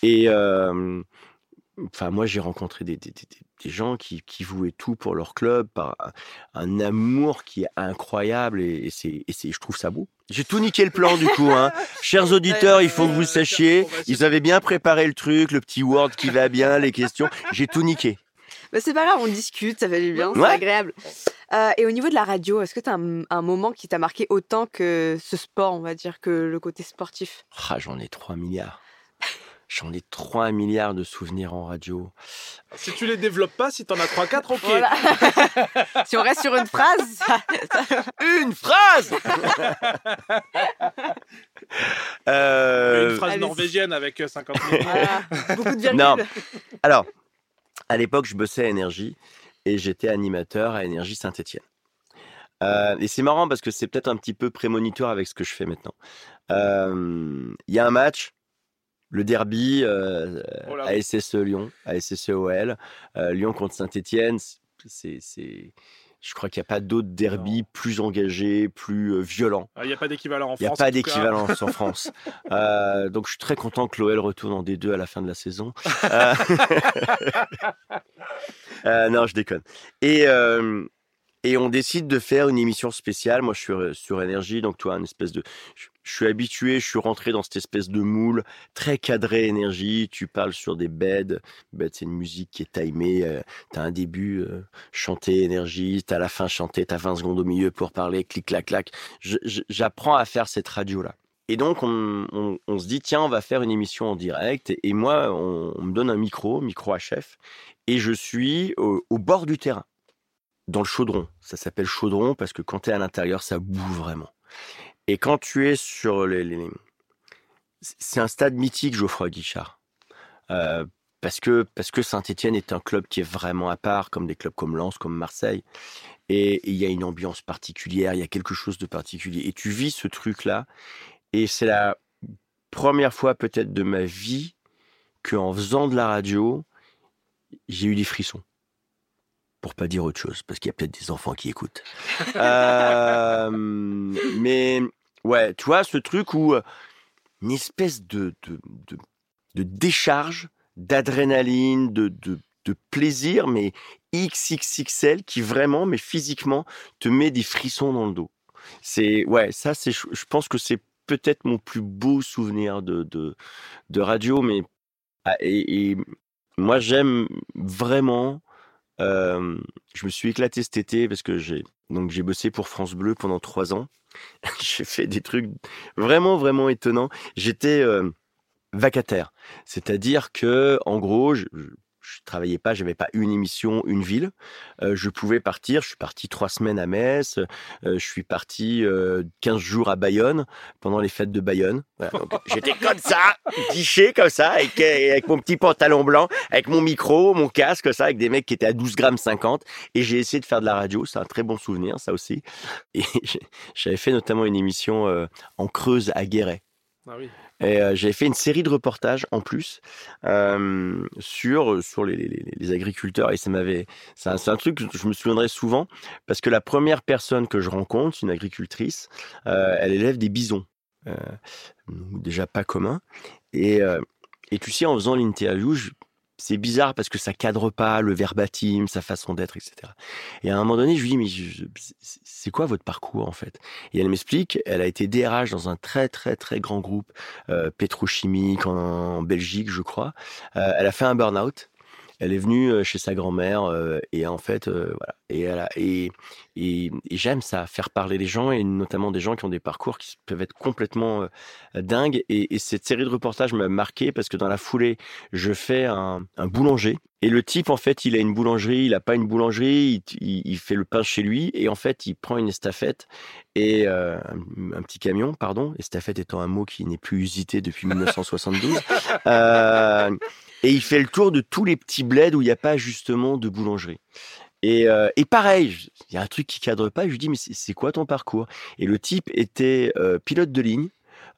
Et euh, enfin, moi, j'ai rencontré des, des, des, des gens qui, qui vouaient tout pour leur club par un, un amour qui est incroyable et, et c'est et c'est je trouve ça beau. J'ai tout niqué le plan du coup, hein. Chers auditeurs, il faut que vous sachiez, ils avaient bien préparé le truc, le petit Word qui va bien, les questions. J'ai tout niqué. Mais c'est pas grave, on discute, ça fait du bien, c'est Ouais. agréable. Euh, et au niveau de la radio, est-ce que tu as un, un moment qui t'a marqué autant que ce sport, on va dire, que le côté sportif? Ah, j'en ai 3 milliards. J'en ai 3 milliards de souvenirs en radio. Si tu les développes pas, si t'en as 3-4, ok. Voilà. si on reste sur une phrase, ça- Une phrase Euh, Une phrase allez-y. norvégienne avec euh, 50 000 mots. voilà. beaucoup de virgules. Non. Alors, à l'époque, je bossais à Énergie et j'étais animateur à Énergie Saint-Étienne. et c'est marrant parce que c'est peut-être un petit peu prémonitoire avec ce que je fais maintenant. Euh, Il y a un match, le derby euh, Oh là. à SSE Lyon, à SSE OL, euh, Lyon contre Saint-Étienne. C'est, c'est, je crois qu'il n'y a pas d'autre derby plus engagé, plus euh, violent. Il n'y a pas d'équivalent en Il n'y a France. pas d'équivalence en France. Euh, donc je suis très content que l'OL retourne en D2 à la fin de la saison. Euh, euh, non, je déconne. Et, euh, et on décide de faire une émission spéciale. Moi, je suis euh, sur énergie, donc toi, un espèce de. Je, je suis habitué, je suis rentré dans cette espèce de moule très cadré énergie. Tu parles sur des beds. Bed, c'est une musique qui est timée. Euh, t'as un début, euh, chanter énergie. T'as la fin, chanter. T'as 20 secondes au milieu pour parler. Clic, clac, clac. J'apprends à faire cette radio-là. Et donc, on, se dit, tiens, on va faire une émission en direct. Et, moi, on, me donne un micro, micro HF, et je suis au, au bord du terrain, dans le chaudron. Ça s'appelle chaudron parce que quand tu es à l'intérieur, ça boue vraiment. Et quand tu es sur les... les- C'est un stade mythique, Geoffroy Guichard. Euh, parce que, parce que Saint-Etienne est un club qui est vraiment à part, comme des clubs comme Lens, comme Marseille. Et il y a une ambiance particulière, il y a quelque chose de particulier. Et tu vis ce truc-là. Et c'est la première fois peut-être de ma vie qu'en faisant de la radio, j'ai eu des frissons. Pour pas dire autre chose, parce qu'il y a peut-être des enfants qui écoutent. Euh, mais ouais, tu vois, ce truc où euh, une espèce de, de, de, décharge d'adrénaline, de, de, de plaisir, mais XXXL qui vraiment, mais physiquement, te met des frissons dans le dos. C'est ouais, ça c'est, je je pense que c'est peut-être mon plus beau souvenir de de, de radio, mais ah, et, et moi j'aime vraiment. Euh, je me suis éclaté cet été parce que j'ai donc j'ai bossé pour France Bleu pendant trois ans. j'ai fait des trucs vraiment vraiment étonnants. J'étais euh, vacataire, c'est-à-dire que en gros je, je- travaillais pas, j'avais pas une émission, une ville. Euh, je pouvais partir. Je suis parti trois semaines à Metz. Euh, je suis parti euh, 15 jours à Bayonne pendant les fêtes de Bayonne. Voilà, J'étais comme ça, guiché comme ça, avec, avec mon petit pantalon blanc, avec mon micro, mon casque, ça, avec des mecs qui étaient à 12 grammes 50. Et j'ai essayé de faire de la radio. C'est un très bon souvenir, ça aussi. Et j'avais fait notamment une émission euh, en Creuse à Guéret. Ah oui. Et euh, j'avais fait une série de reportages en plus euh, sur sur les, agriculteurs et ça m'avait c'est un, truc que je me souviendrai souvent parce que la première personne que je rencontre, une agricultrice, euh, elle élève des bisons, euh, déjà pas commun. Et euh, et tu sais en faisant l'interview, c'est bizarre parce que ça cadre pas le verbatim, sa façon d'être, etc. Et à un moment donné, je lui dis mais c'est quoi votre parcours en fait? Et elle m'explique, elle a été DRH dans un très très très grand groupe euh, pétrochimique en, en Belgique, je crois. Euh, elle a fait un burn-out. Elle est venue chez sa grand-mère et en fait, voilà. Et, elle et, et, j'aime ça, faire parler les gens et notamment des gens qui ont des parcours qui peuvent être complètement dingues. Et, et cette série de reportages m'a marqué parce que dans la foulée, je fais un, boulanger. Et le type, en fait, il a une boulangerie, il a pas une boulangerie, il, il- il fait le pain chez lui et en fait, il prend une estafette et euh, un, un petit camion, pardon, estafette étant un mot qui n'est plus usité depuis 1972. Euh, et il fait le tour de tous les petits bleds où il n'y a pas justement de boulangerie. Et, euh, et pareil, il y a un truc qui cadre pas. Je lui dis mais c'est c'est quoi ton parcours? Et le type était pilote de ligne.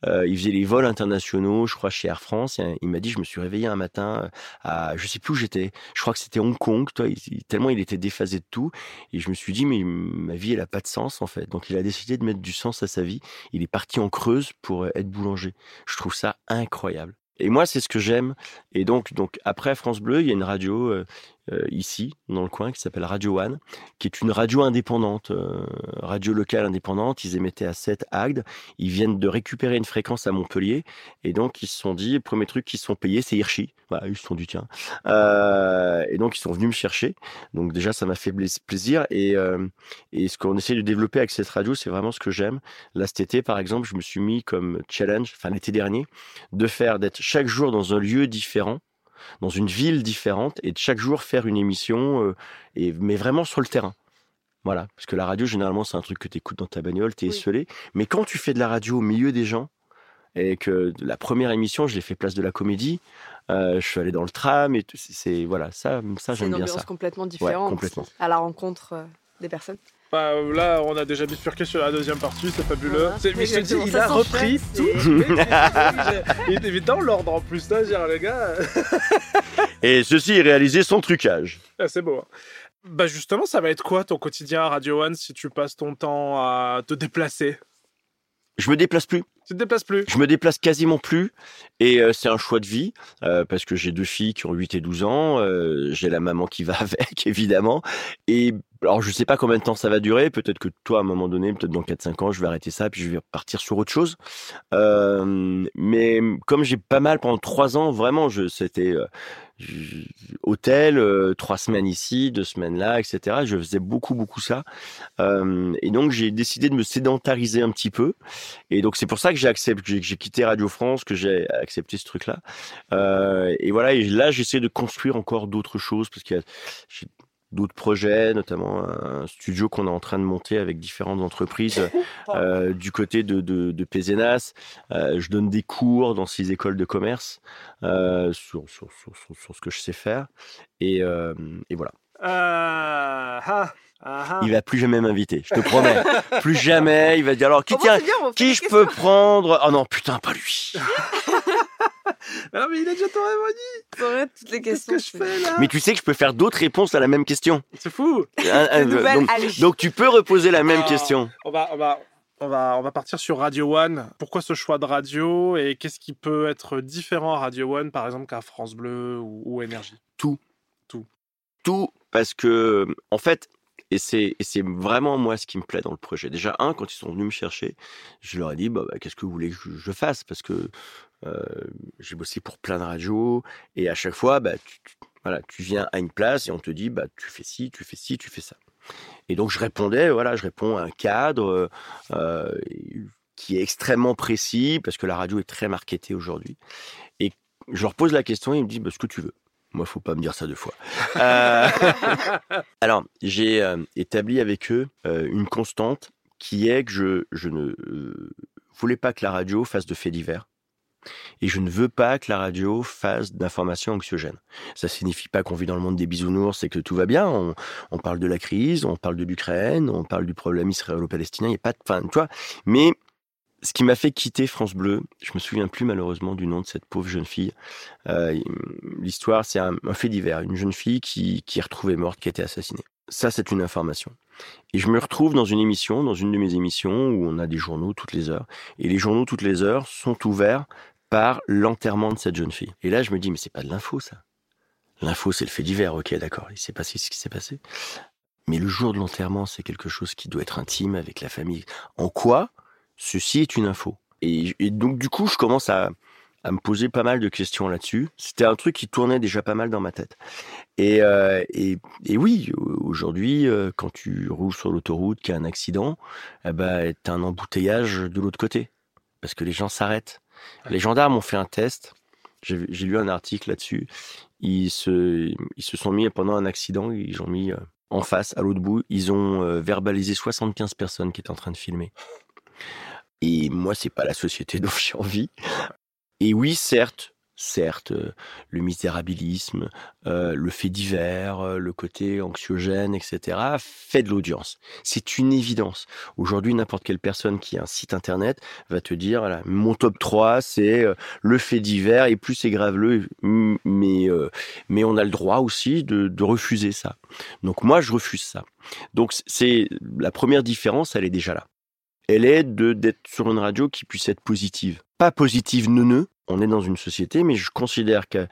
Euh, il faisait les vols internationaux, je crois chez Air France. Il m'a dit je me suis réveillé un matin euh, à je sais plus où j'étais. Je crois que c'était Hong Kong. Toi, tellement il était déphasé de tout. Et je me suis dit mais ma vie elle a pas de sens en fait. Donc il a décidé de mettre du sens à sa vie. Il est parti en Creuse pour euh, être boulanger. Je trouve ça incroyable. Et moi, c'est ce que j'aime. Et donc, donc après France Bleu, il y a une radio, euh, ici, dans le coin, qui s'appelle Radio One, qui est une radio indépendante, euh, radio locale indépendante. Ils émettaient à 7 Agde. Ils viennent de récupérer une fréquence à Montpellier. Et donc, ils se sont dit, le premier truc qu'ils se sont payés, c'est Hirschi. Voilà, ils se sont dit, tiens. Euh, et donc, ils sont venus me chercher. Donc, déjà, ça m'a fait plaisir. Et, et ce qu'on essaie de développer avec cette radio, c'est vraiment ce que j'aime. Là, cet été, par exemple, je me suis mis comme challenge, enfin l'été dernier, de faire d'être chaque jour dans un lieu différent dans une ville différente et de chaque jour faire une émission, euh, et, mais vraiment sur le terrain. Voilà, parce que la radio, généralement, c'est un truc que tu écoutes dans ta bagnole, tu es esselé. Mais quand tu fais de la radio au milieu des gens, et que la première émission, je l'ai fait place de la comédie, euh, je suis allé dans le tram, et c'est voilà, ça, ça j'aime bien ça. C'est une ambiance complètement différente complètement. à la rencontre euh, des personnes. Bah, là, on a déjà bifurqué sur la deuxième partie, c'est fabuleux. mais je te dis, il a repris tout. il est dans l'ordre en plus, là, dire, les gars. Et ceci est réalisé sans trucage. Ah, c'est beau. Hein. Bah justement, ça va être quoi ton quotidien à Radio One si tu passes ton temps à te déplacer? Je me déplace plus. Tu te déplaces plus? Je me déplace quasiment plus et euh, c'est un choix de vie euh, parce que j'ai deux filles qui ont 8 et 12 ans, euh, j'ai la maman qui va avec évidemment et alors je sais pas combien de temps ça va durer, peut-être que toi à un moment donné, peut-être dans 4-5 ans, je vais arrêter ça puis je vais partir sur autre chose. mais comme j'ai pas mal pendant 3 ans, vraiment, je c'était hôtel, euh, trois semaines ici, deux semaines là, etc. Je faisais beaucoup, beaucoup ça. Euh, et donc, j'ai décidé de me sédentariser un petit peu. Et donc, c'est pour ça que j'ai accepté, j'ai quitté Radio France, que j'ai accepté ce truc-là. Euh, et voilà, et là, j'essaie de construire encore d'autres choses parce y a d'autres projets, notamment un studio qu'on est en train de monter avec différentes entreprises euh, du côté de, de, de Pézenas. Euh, je donne des cours dans six écoles de commerce euh, sur, sur, sur, sur, ce que je sais faire. Et, et voilà. Ah, ah, il va plus jamais m'inviter, je te promets. plus jamais. Il va dire alors qui tient, qui je peux prendre? Oh non, putain, pas lui. Ah mais il a déjà ton répondu. toutes les questions. Qu'est-ce que je fais là Mais tu sais que je peux faire d'autres réponses à la même question. C'est fou. donc, tu peux reposer la même question. On va, on va, on va, on va partir sur Radio One. Pourquoi ce choix de radio et qu'est-ce qui peut être différent à Radio One, par exemple, qu'à France Bleu ou, ou Énergie? Tout. Tout. Tout, parce que, en fait, et c'est, vraiment moi ce qui me plaît dans le projet. Déjà, un, quand ils sont venus me chercher, je leur ai dit bah, bah, qu'est-ce que vous voulez que je, fasse? Parce que euh, j'ai bossé pour plein de radios et à chaque fois, bah, tu, voilà, tu viens à une place et on te dit bah, tu fais ci, tu fais ci, tu fais ça. Et donc je répondais, voilà, je réponds à un cadre euh, qui est extrêmement précis parce que la radio est très marketée aujourd'hui. Et je leur pose la question et ils me disent bah, ce que tu veux. Moi, faut pas me dire ça deux fois. Euh, alors, j'ai euh, établi avec eux une constante qui est que je, je ne voulais pas que la radio fasse de faits divers. Et je ne veux pas que la radio fasse d'informations anxiogènes. Ça signifie pas qu'on vit dans le monde des bisounours et que tout va bien. On, parle de la crise, on parle de l'Ukraine, on parle du problème israélo-palestinien. Il n'y a pas de, vois. Mais ce qui m'a fait quitter France Bleu, je me souviens plus malheureusement du nom de cette pauvre jeune fille. Euh, L'histoire, c'est un, fait divers, une jeune fille qui, qui est retrouvée morte, qui a été assassinée. Ça, c'est une information. Et je me retrouve dans une émission, dans une de mes émissions, où on a des journaux toutes les heures. Et les journaux toutes les heures sont ouverts par l'enterrement de cette jeune fille. Et là, je me dis, mais c'est pas de l'info, ça. L'info, c'est le fait divers, ok, d'accord, il s'est passé ce qui s'est passé. Mais le jour de l'enterrement, c'est quelque chose qui doit être intime avec la famille. En quoi ceci est une info? Et, donc du coup, je commence à, me poser pas mal de questions là-dessus. C'était un truc qui tournait déjà pas mal dans ma tête. Et, euh, oui, aujourd'hui, euh, quand tu roules sur l'autoroute, qu'il y a un accident, eh ben, un embouteillage de l'autre côté. Parce que les gens s'arrêtent. Les gendarmes ont fait un test. J'ai lu un article là-dessus. Ils se, ils se sont mis pendant un accident, ils ont mis euh, en face, à l'autre bout, ils ont verbalisé 75 personnes qui étaient en train de filmer. Et moi, c'est pas la société dont j'ai envie. Et oui, certes, certes, euh, le misérabilisme, euh, le fait divers, euh, le côté anxiogène, etc., fait de l'audience. C'est une évidence. Aujourd'hui, n'importe quelle personne qui a un site internet va te dire, voilà, mon top 3, c'est le fait divers, et plus c'est graveleux, mais, mais on a le droit aussi de, refuser ça. Donc moi, je refuse ça. Donc c'est la première différence, elle est déjà là elle est d'être sur une radio qui puisse être positive. Pas positive neuneux, on est dans une société, mais je considère que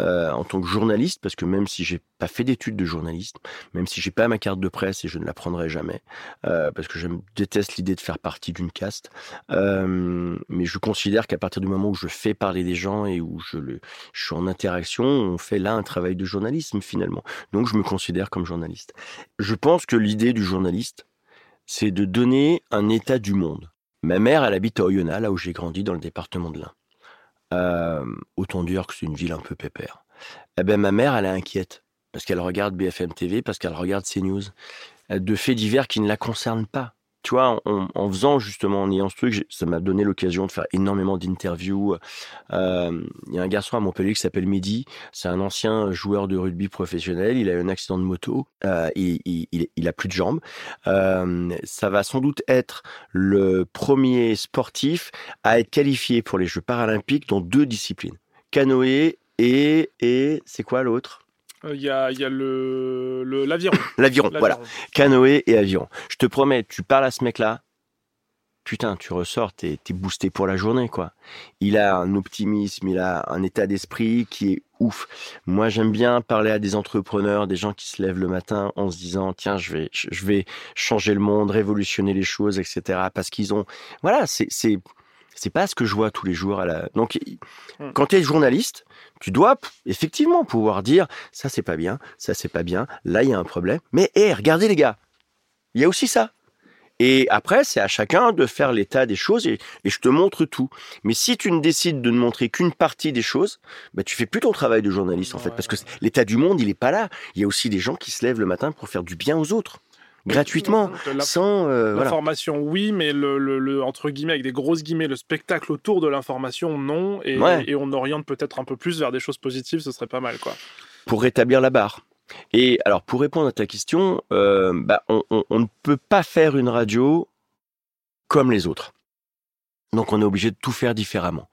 euh, tant que journaliste, parce que même si j'ai pas fait d'études de journaliste, même si j'ai pas ma carte de presse et je ne la prendrai jamais, euh, parce que je déteste l'idée de faire partie d'une caste, euh, mais je considère qu'à partir du moment où je fais parler des gens et où je, je suis en interaction, on fait là un travail de journalisme finalement. Donc je me considère comme journaliste. Je pense que l'idée du journaliste, c'est de donner un état du monde. Ma mère, elle habite à Oyonnax, là où j'ai grandi, dans le département de l'Ain. Euh, autant dire que c'est une ville un peu pépère. Eh ben, ma mère, elle est inquiète parce qu'elle regarde BFM TV, parce qu'elle regarde CNews, de faits divers qui ne la concernent pas tu vois, en, faisant justement, en ayant ce truc, ça m'a donné l'occasion de faire énormément d'interviews. Euh, il y a un garçon à Montpellier qui s'appelle Mehdi. C'est un ancien joueur de rugby professionnel. Il a eu un accident de moto. Euh, il, il, il, a plus de jambes. Euh, ça va sans doute être le premier sportif à être qualifié pour les Jeux paralympiques dans deux disciplines. Canoë et, et c'est quoi l'autre? Il euh, y a, y a le, l'aviron. l'aviron, voilà. Canoë et aviron. Je te promets, tu parles à ce mec-là, putain, tu ressors, t'es, es boosté pour la journée, quoi. Il a un optimisme, il a un état d'esprit qui est ouf. Moi, j'aime bien parler à des entrepreneurs, des gens qui se lèvent le matin en se disant, tiens, je vais, je vais changer le monde, révolutionner les choses, etc. Parce qu'ils ont, voilà, c'est, c'est, pas ce que je vois tous les jours. À la... Donc, hmm. quand tu es journaliste, tu dois effectivement pouvoir dire ça c'est pas bien, ça c'est pas bien, là il y a un problème. Mais hé, regardez les gars, il y a aussi ça. Et après, c'est à chacun de faire l'état des choses et, je te montre tout. Mais si tu ne décides de ne montrer qu'une partie des choses, bah, tu fais plus ton travail de journaliste en fait, parce que l'état du monde, il est pas là. Il y a aussi des gens qui se lèvent le matin pour faire du bien aux autres gratuitement, sans euh, l'information. Oui, mais le, entre guillemets avec des grosses guillemets, le spectacle autour de l'information, non. Et, on oriente peut-être un peu plus vers des choses positives, ce serait pas mal, quoi. Pour rétablir la barre. Et alors, pour répondre à ta question, euh, bah, on, on ne peut pas faire une radio comme les autres. Donc on est obligé de tout faire différemment.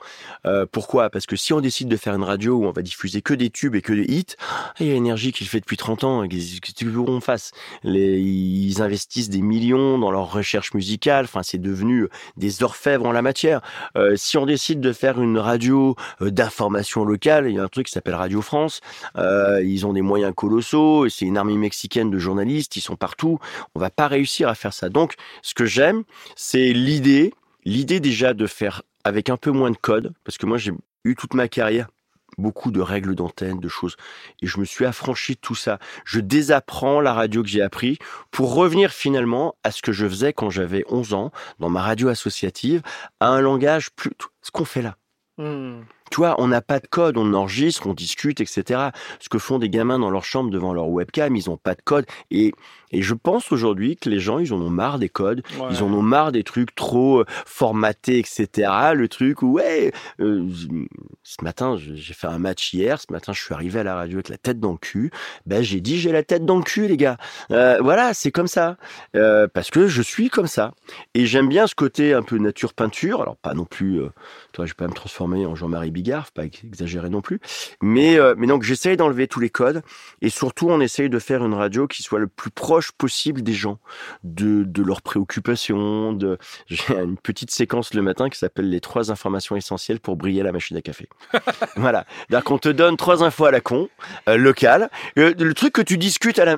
Euh, pourquoi? Parce que si on décide de faire une radio où on va diffuser que des tubes et que des hits, il y a énergie qui le fait depuis 30 ans, qu'est-ce qu'on fasse? Ils investissent des millions dans leur recherche musicale, enfin c'est devenu des orfèvres en la matière. Euh, si on décide de faire une radio euh, d'information locale, il y a un truc qui s'appelle Radio France, euh, ils ont des moyens colossaux, c'est une armée mexicaine de journalistes, ils sont partout, on va pas réussir à faire ça. Donc ce que j'aime, c'est l'idée l'idée déjà de faire avec un peu moins de code, parce que moi j'ai eu toute ma carrière beaucoup de règles d'antenne, de choses, et je me suis affranchi de tout ça. Je désapprends la radio que j'ai appris pour revenir finalement à ce que je faisais quand j'avais 11 ans dans ma radio associative, à un langage plus... ce qu'on fait là. Mmh. Tu vois, on n'a pas de code, on enregistre, on discute, etc. Ce que font des gamins dans leur chambre devant leur webcam, ils n'ont pas de code. Et, et je pense aujourd'hui que les gens, ils en ont marre des codes, ils en ont marre des trucs trop euh, formatés, etc. Le truc où, ouais, euh, ce matin, j'ai fait un match hier, ce matin, je suis arrivé à la radio avec la tête dans le cul. Ben, j'ai dit, j'ai la tête dans le cul, les gars. Euh, voilà, c'est comme ça. parce que je suis comme ça. Et j'aime bien ce côté un peu nature-peinture. Alors, pas non plus, toi, je vais pas me transformer en Jean-Marie Bigard, pas exagérer non plus. Mais, euh, mais donc j'essaye d'enlever tous les codes et surtout on essaye de faire une radio qui soit le plus proche possible des gens, de, de leurs préoccupations. De... J'ai une petite séquence le matin qui s'appelle les trois informations essentielles pour briller la machine à café. voilà. Donc on te donne trois infos à la con, euh, locales. Euh, le truc que tu discutes à la...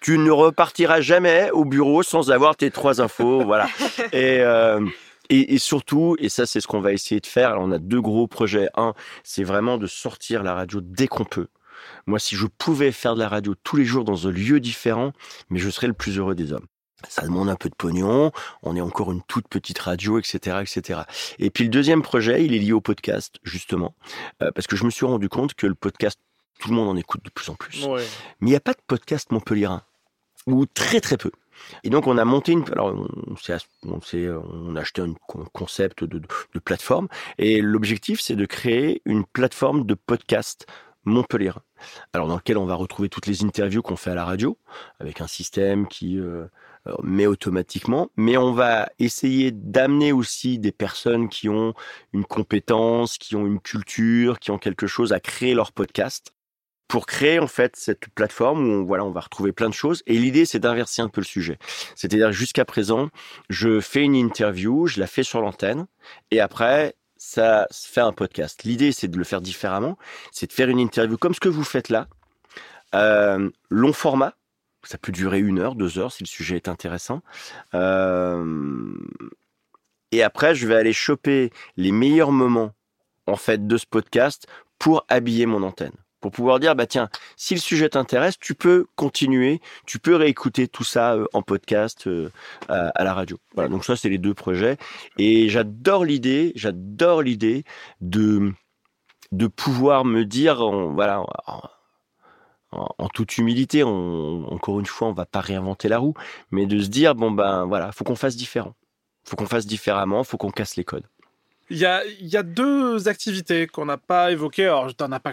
Tu ne repartiras jamais au bureau sans avoir tes trois infos. voilà. Et... Et, et, surtout, et ça c'est ce qu'on va essayer de faire, alors on a deux gros projets. Un, c'est vraiment de sortir la radio dès qu'on peut. Moi, si je pouvais faire de la radio tous les jours dans un lieu différent, mais je serais le plus heureux des hommes. Ça demande un peu de pognon, on est encore une toute petite radio, etc., etc. Et puis le deuxième projet, il est lié au podcast, justement, euh, parce que je me suis rendu compte que le podcast, tout le monde en écoute de plus en plus. Ouais. Mais il n'y a pas de podcast montpelliérain, ou très très peu. Et donc on a monté une, alors on, on, a acheté un concept de, de, plateforme. Et l'objectif c'est de créer une plateforme de podcast Montpellier. Alors dans lequel on va retrouver toutes les interviews qu'on fait à la radio avec un système qui euh, euh, met automatiquement, mais on va essayer d'amener aussi des personnes qui ont une compétence, qui ont une culture, qui ont quelque chose à créer leur podcast pour créer en fait cette plateforme où on, voilà, on va retrouver plein de choses. Et l'idée, c'est d'inverser un peu le sujet. C'est-à-dire jusqu'à présent, je fais une interview, je la fais sur l'antenne, et après, ça fait un podcast. L'idée, c'est de le faire différemment. C'est de faire une interview comme ce que vous faites là. Euh, long format. Ça peut durer une heure, deux heures si le sujet est intéressant. Euh, et après, je vais aller choper les meilleurs moments en fait de ce podcast pour habiller mon antenne pour pouvoir dire bah tiens si le sujet t'intéresse tu peux continuer tu peux réécouter tout ça euh, en podcast euh, à, la radio. Voilà donc ça c'est les deux projets. Et j'adore l'idée j'adore l'idée de de pouvoir me dire voilà en, toute humilité encore une fois on va pas réinventer la roue mais de se dire bon ben voilà faut qu'on fasse différent. Faut qu'on fasse différemment faut qu'on casse les codes. Il y a, y a, deux activités qu'on n'a pas évoquées. Alors, tu n'en as pas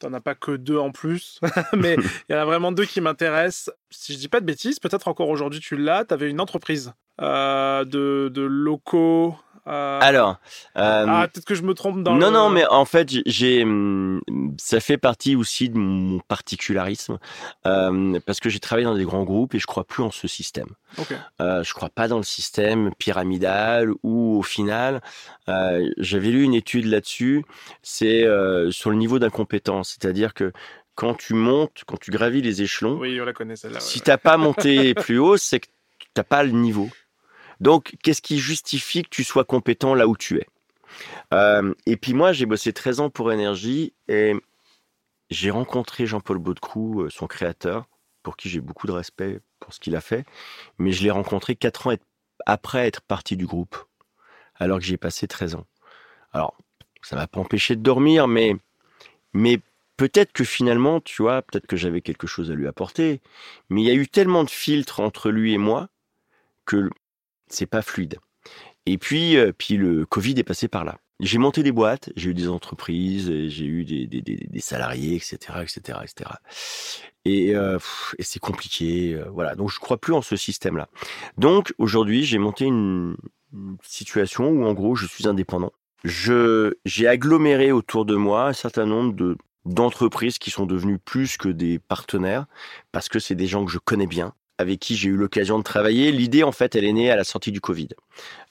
T'en as pas que deux en plus, mais il y en a vraiment deux qui m'intéressent. Si je dis pas de bêtises, peut-être encore aujourd'hui tu l'as, tu avais une entreprise euh, de, de, locaux Alors, euh, ah, peut-être que je me trompe dans. Non, non, mais en fait, j'ai, hum, ça fait partie aussi de mon particularisme euh, parce que j'ai travaillé dans des grands groupes et je crois plus en ce système. Okay. Euh, je crois pas dans le système pyramidal où au final, euh, j'avais lu une étude là-dessus. C'est sur le niveau d'incompétence, c'est-à-dire que quand tu montes, quand tu gravis les échelons, oui, on la connaît. Si t'as pas monté plus haut, c'est que t'as pas le niveau. Donc, qu'est-ce qui justifie que tu sois compétent là où tu es? Euh, Et puis moi, j'ai bossé 13 ans pour Énergie et j'ai rencontré Jean-Paul Baudecroux, euh, son créateur, pour qui j'ai beaucoup de respect pour ce qu'il a fait, mais je l'ai rencontré 4 ans après être parti du groupe, alors que j'ai passé 13 ans. Alors, ça m'a pas empêché de dormir, mais, mais peut-être que finalement, tu vois, peut-être que j'avais quelque chose à lui apporter, mais il y a eu tellement de filtres entre lui et moi que c'est pas fluide. Et puis, euh, puis le Covid est passé par là. J'ai monté des boîtes, j'ai eu des entreprises, j'ai eu des, des, salariés, etc., etc., etc. Et, euh, et c'est compliqué, euh, voilà. Donc je crois plus en ce système-là. Donc aujourd'hui, j'ai monté une, situation où en gros, je suis indépendant. Je j'ai aggloméré autour de moi un certain nombre de d'entreprises qui sont devenues plus que des partenaires parce que c'est des gens que je connais bien, avec qui j'ai eu l'occasion de travailler. L'idée, en fait, elle est née à la sortie du Covid,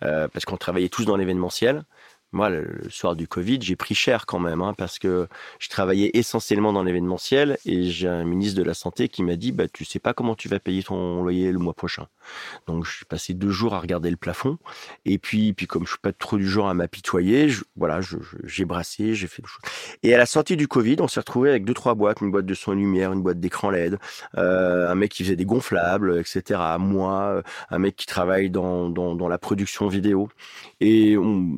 euh, parce qu'on travaillait tous dans l'événementiel. Moi, le, soir du Covid, j'ai pris cher quand même, hein, parce que je travaillais essentiellement dans l'événementiel et j'ai un ministre de la Santé qui m'a dit, bah, tu sais pas comment tu vas payer ton loyer le mois prochain. Donc, je suis passé deux jours à regarder le plafond. Et puis, puis comme je suis pas trop du genre à m'apitoyer, voilà, j'ai brassé, j'ai fait le choses. Et à la sortie du Covid, on s'est retrouvé avec deux, trois boîtes, une boîte de son et lumière, une boîte d'écran LED, euh, un mec qui faisait des gonflables, etc. Moi, euh, un mec qui travaille dans, dans, dans la production vidéo. Et on,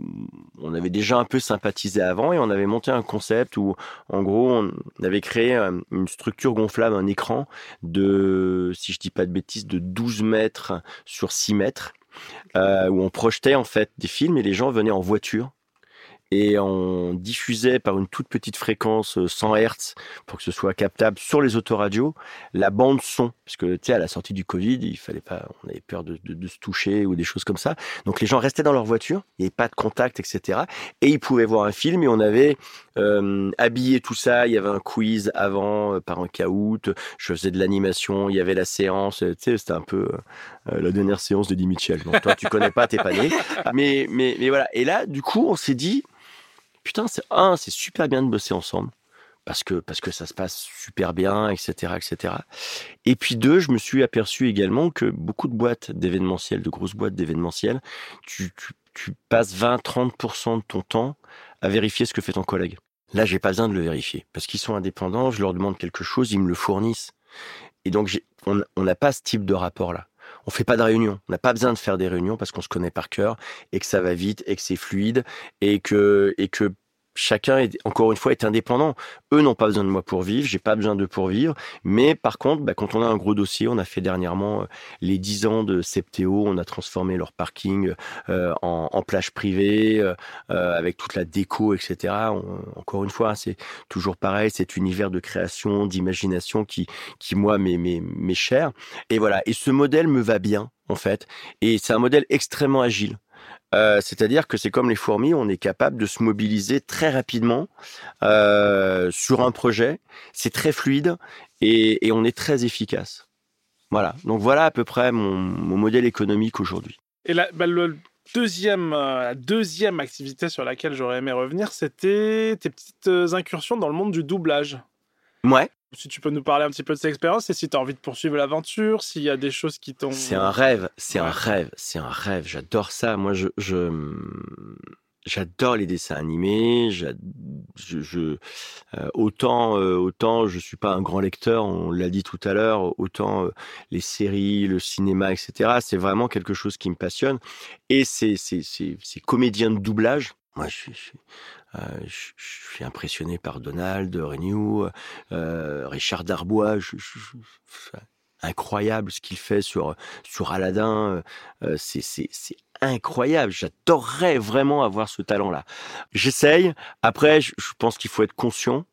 on avait déjà un peu sympathisé avant et on avait monté un concept où, en gros, on avait créé euh, une structure gonflable, un écran de, si je dis pas de bêtises, de 12 mètres sur 6 mètres, euh, où on projetait en fait des films et les gens venaient en voiture et on diffusait par une toute petite fréquence 100 euh, Hz pour que ce soit captable sur les autoradios. La bande son parce que tu sais à la sortie du Covid il fallait pas on avait peur de, de, se toucher ou des choses comme ça. Donc les gens restaient dans leur voiture il n'y avait pas de contact etc et ils pouvaient voir un film et on avait euh, habillé tout ça. Il y avait un quiz avant euh, par un caout. Je faisais de l'animation il y avait la séance tu sais c'était un peu la dernière séance de Di Mitchell donc toi tu connais pas t'es pas né. Mais mais mais voilà. Et là du coup on s'est dit putain, c'est un, c'est super bien de bosser ensemble parce que parce que ça se passe super bien, etc., etc. Et puis deux, je me suis aperçu également que beaucoup de boîtes d'événementiel, de grosses boîtes d'événementiel, tu, tu, tu passes 20-30% de ton temps à vérifier ce que fait ton collègue. Là, j'ai pas besoin de le vérifier parce qu'ils sont indépendants. Je leur demande quelque chose, ils me le fournissent. Et donc, on n'a pas ce type de rapport-là on fait pas de réunion. On n'a pas besoin de faire des réunions parce qu'on se connaît par cœur et que ça va vite et que c'est fluide et que et que chacun est encore une fois est indépendant. Eux n'ont pas besoin de moi pour vivre, j'ai pas besoin d'eux pour vivre. Mais par contre, bah, quand on a un gros dossier, on a fait dernièrement euh, les 10 ans de Septéo, on a transformé leur parking euh, en, plage privée euh, avec toute la déco, etc. encore une fois, c'est toujours pareil, cet univers de création, d'imagination qui qui moi m'est cher. Et voilà. Et ce modèle me va bien en fait. Et c'est un modèle extrêmement agile. Euh, c'est-à-dire que c'est comme les fourmis, on est capable de se mobiliser très rapidement euh, sur un projet. C'est très fluide et, on est très efficace. Voilà. Donc voilà à peu près mon, modèle économique aujourd'hui. Et là, bah, deuxième, euh, la deuxième activité sur laquelle j'aurais aimé revenir, c'était tes petites incursions dans le monde du doublage. Ouais. Si tu peux nous parler un petit peu de cette expérience et si tu as envie de poursuivre l'aventure, s'il y a des choses qui t'ont. C'est un rêve, c'est un rêve, c'est un rêve. J'adore ça. Moi, je, je j'adore les dessins animés. Je, je euh, autant euh, autant je suis pas un grand lecteur, on l'a dit tout à l'heure. Autant euh, les séries, le cinéma, etc. C'est vraiment quelque chose qui me passionne. Et ces ces ces, ces comédiens de doublage. Moi, je suis, je suis, je- je suis impressionné par Donald, Renew, euh, Richard Darbois. Je, je- je- incroyable ce qu'il fait sur sur Aladdin. euh, c'est incroyable. J'adorerais vraiment avoir ce talent-là. J'essaye. Après, je, je pense qu'il faut être conscient.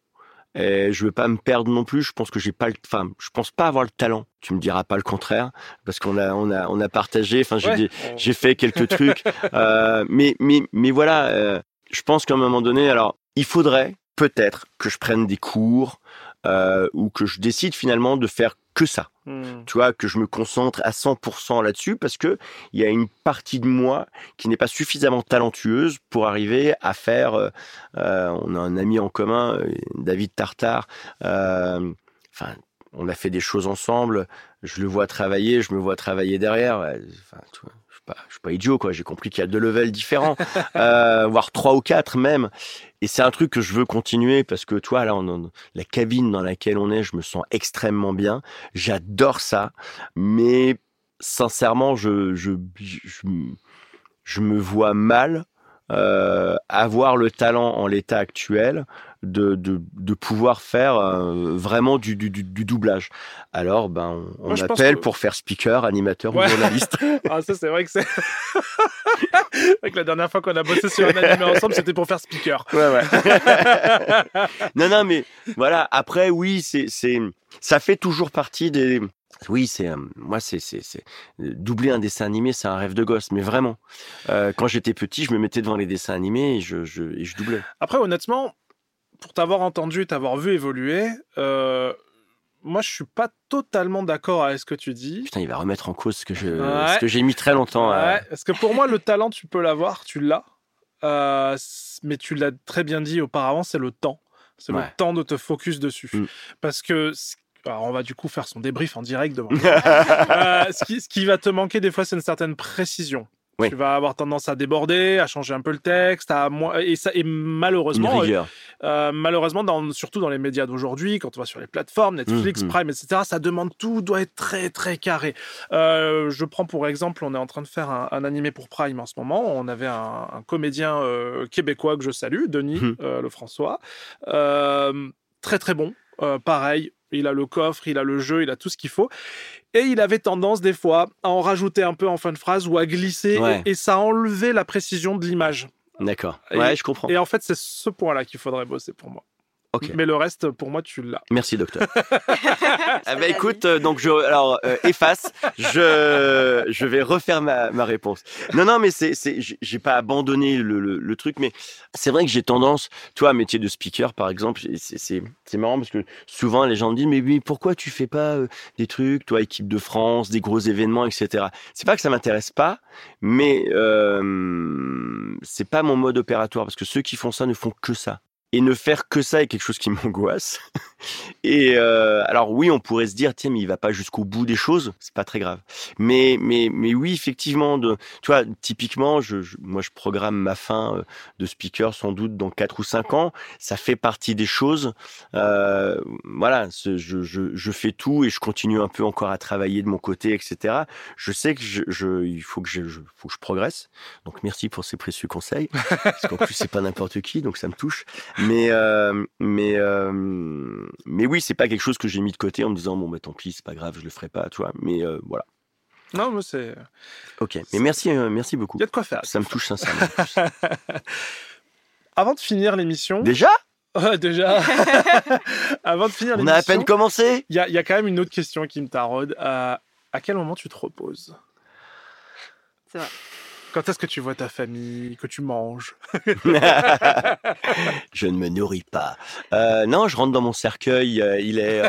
Et je veux pas me perdre non plus. Je pense que j'ai pas le, enfin, je pense pas avoir le talent. Tu me diras pas le contraire, parce qu'on a, on a, on a partagé. Enfin, j'ai Ouais. j'ai fait quelques trucs, euh, mais, mais, mais voilà. euh, je pense qu'à un moment donné, alors, il faudrait peut-être que je prenne des cours euh, ou que je décide finalement de faire que ça Hmm. tu vois, que je me concentre à 100% là-dessus parce que il y a une partie de moi qui n'est pas suffisamment talentueuse pour arriver à faire. euh, euh, on a un ami en commun, David Tartar. euh, Enfin, on a fait des choses ensemble. Je le vois travailler, je me vois travailler derrière. Enfin, tu vois, pas, je suis pas idiot. J'ai compris qu'il y a deux levels différents, euh, voire trois ou quatre même. Et c'est un truc que je veux continuer parce que toi là, la cabine dans laquelle on est, je me sens extrêmement bien. J'adore ça, mais sincèrement, je, je, je me vois mal euh, avoir le talent en l'état actuel de, de, de pouvoir faire euh, vraiment du, du, du, du doublage. Alors, ben, on, on Moi, que- pour faire speaker, animateur Ouais. ou journaliste. Ah, ça, c'est vrai que c'est. c'est vrai que la dernière fois qu'on a bossé sur un animé ensemble, c'était pour faire speaker. Ouais, ouais. non, non, mais voilà. Après, oui, c'est, c'est, ça fait toujours partie des. Oui, c'est, euh, moi, c'est, c'est doubler un dessin animé, c'est un rêve de gosse, mais vraiment. Euh, quand j'étais petit, je me mettais devant les dessins animés et je, je, et je doublais. Après, honnêtement, pour t'avoir entendu et t'avoir vu évoluer, euh, moi, je suis pas totalement d'accord avec ce que tu dis. Putain, il va remettre en cause ce que je, Ouais. ce que j'ai mis très longtemps. à- Ouais, parce que pour moi, le talent, tu peux l'avoir, tu l'as. Euh, mais tu l'as très bien dit auparavant, c'est le temps. C'est le temps de te focus dessus. Mm. Parce que. c- alors, on va du coup faire son débrief en direct devant. Euh, ce, qui, ce qui va te manquer des fois, c'est une certaine précision. Oui. Tu vas avoir tendance à déborder, à changer un peu le texte, à moins et ça et Une malheureusement, rigueur. euh, malheureusement, dans, surtout dans les médias d'aujourd'hui, quand on va sur les plateformes, Netflix, Mhm. Prime, etc., ça demande tout, doit être très très carré. Euh, je prends pour exemple, on est en train de faire un, un animé pour Prime en ce moment. On avait un, un comédien euh, québécois que je salue, Denis Mhm. euh, Lefrançois, euh, très très bon. Euh, pareil, il a le coffre, il a le jeu, il a tout ce qu'il faut. Et il avait tendance des fois à en rajouter un peu en fin de phrase ou à glisser, Ouais. et, et ça enlevait la précision de l'image. D'accord. Ouais, je comprends. Et en fait, c'est ce point-là qu'il faudrait bosser pour moi. Mais le reste, pour moi, tu l'as. Merci, docteur. Ah bah l'a écoute, euh, donc je, alors euh, efface, je, je vais refaire ma, ma réponse. Non, non, mais c'est, c'est, j'ai pas abandonné le, le, le truc, mais c'est vrai que j'ai tendance, toi, métier de speaker par exemple, c'est, c'est, c'est marrant parce que souvent les gens me disent, mais oui, pourquoi tu fais pas euh, des trucs, toi, équipe de France, des gros événements, etc. C'est pas que ça m'intéresse pas, mais euh, c'est pas mon mode opératoire parce que ceux qui font ça ne font que ça. Et ne faire que ça est quelque chose qui m'angoisse. Et euh, alors oui, on pourrait se dire tiens mais il va pas jusqu'au bout des choses, c'est pas très grave. Mais mais mais oui effectivement de tu vois typiquement je, je- moi je programme ma fin euh, de speaker sans doute dans quatre ou cinq ans, ça fait partie des choses. Euh, voilà, je, je je fais tout et je continue un peu encore à travailler de mon côté etc. Je sais que je, je il faut que je faut que je progresse. Donc merci pour ces précieux conseils parce qu'en plus c'est pas n'importe qui donc ça me touche. Mais euh, mais euh, mais oui, c'est pas quelque chose que j'ai mis de côté en me disant bon bah tant pis, c'est pas grave, je le ferai pas, tu vois. Mais euh, voilà. Non, mais c'est. Ok. Mais merci, euh, merci beaucoup. Il y a de quoi faire. Ça me touche sincèrement. Avant de finir l'émission. Déjà? Ouais, déjà. Avant de finir On a à peine commencé? Il y, a- il y a quand même une autre question qui me taraude. Euh, à quel moment tu te reposes? C'est vrai. Quand est-ce que tu vois ta famille, que tu manges je ne me nourris pas. Euh, non, je rentre dans mon cercueil. euh, il est.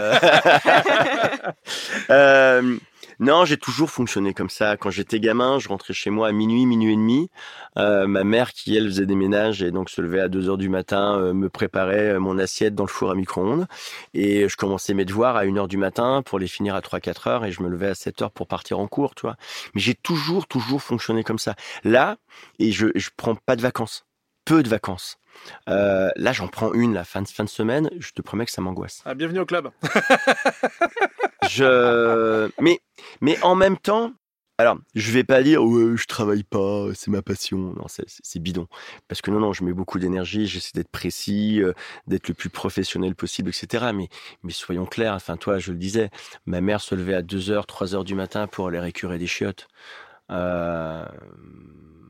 euh, Non, j'ai toujours fonctionné comme ça. Quand j'étais gamin, je rentrais chez moi à minuit, minuit et demi. Euh, ma mère, qui elle faisait des ménages et donc se levait à 2 heures du matin, euh, me préparait euh, mon assiette dans le four à micro-ondes. Et je commençais mes devoirs à 1 heure du matin pour les finir à 3-4 heures et je me levais à 7 heures pour partir en cours, tu vois. Mais j'ai toujours, toujours fonctionné comme ça. Là, et je, je prends pas de vacances. Peu de vacances. Euh, là, j'en prends une la fin de, fin de semaine. Je te promets que ça m'angoisse. Ah, bienvenue au club. je, mais, mais en même temps, alors, je vais pas dire ouais, je travaille pas, c'est ma passion. Non, c'est bidon. Parce que non, non, je mets beaucoup d'énergie, j'essaie d'être précis, euh, d'être le plus professionnel possible, etc. Mais, mais soyons clairs. Enfin, toi, je le disais, ma mère se levait à 2 heures, 3 heures du matin pour aller récurer des chiottes. Euh,